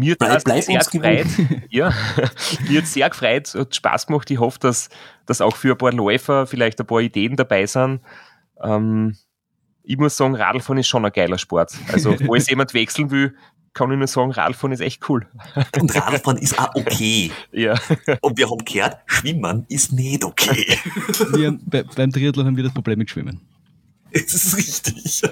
Mir bleib, bleib sehr gefreut. ja, mir hat sehr gefreut, hat Spaß gemacht. Ich hoffe, dass, dass auch für ein paar Läufer vielleicht ein paar Ideen dabei sind. Ähm, ich muss sagen, Radlfahren ist schon ein geiler Sport. Also, falls jemand wechseln will, kann ich nur sagen, Radfahren ist echt cool. Und Radfahren ist auch okay. Ja. Und wir haben gehört, Schwimmen ist nicht okay. Wir, bei, beim Triathlon haben wir das Problem mit Schwimmen. Das ist richtig.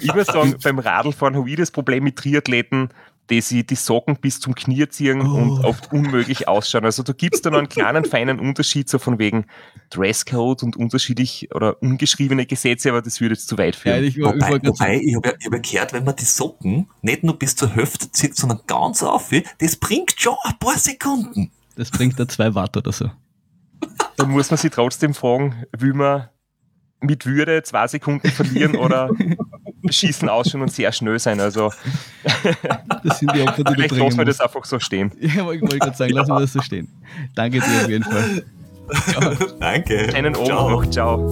Ich würde sagen, beim Radlfahren habe ich das Problem mit Triathleten, die sie die Socken bis zum Knie ziehen oh. und oft unmöglich ausschauen. Also da gibt es dann einen kleinen, feinen Unterschied, so von wegen Dresscode und unterschiedlich oder ungeschriebene Gesetze, aber das würde jetzt zu weit führen. Ja, ich, wobei, ich, wobei, ich habe ja, hab gehört, wenn man die Socken nicht nur bis zur Hüfte zieht, sondern ganz auf, das bringt schon ein paar Sekunden. Das bringt da zwei Watt oder so. Da muss man sich trotzdem fragen, will man mit Würde zwei Sekunden verlieren oder schießen ausschauen und sehr schnell sein. Also das sind die Opfer, die Vielleicht lassen wir das einfach so stehen. Ja, ich wollte gerade sagen, lassen wir das so stehen. Danke dir auf jeden Fall. Ciao. Danke. Einen Oben noch. Ciao.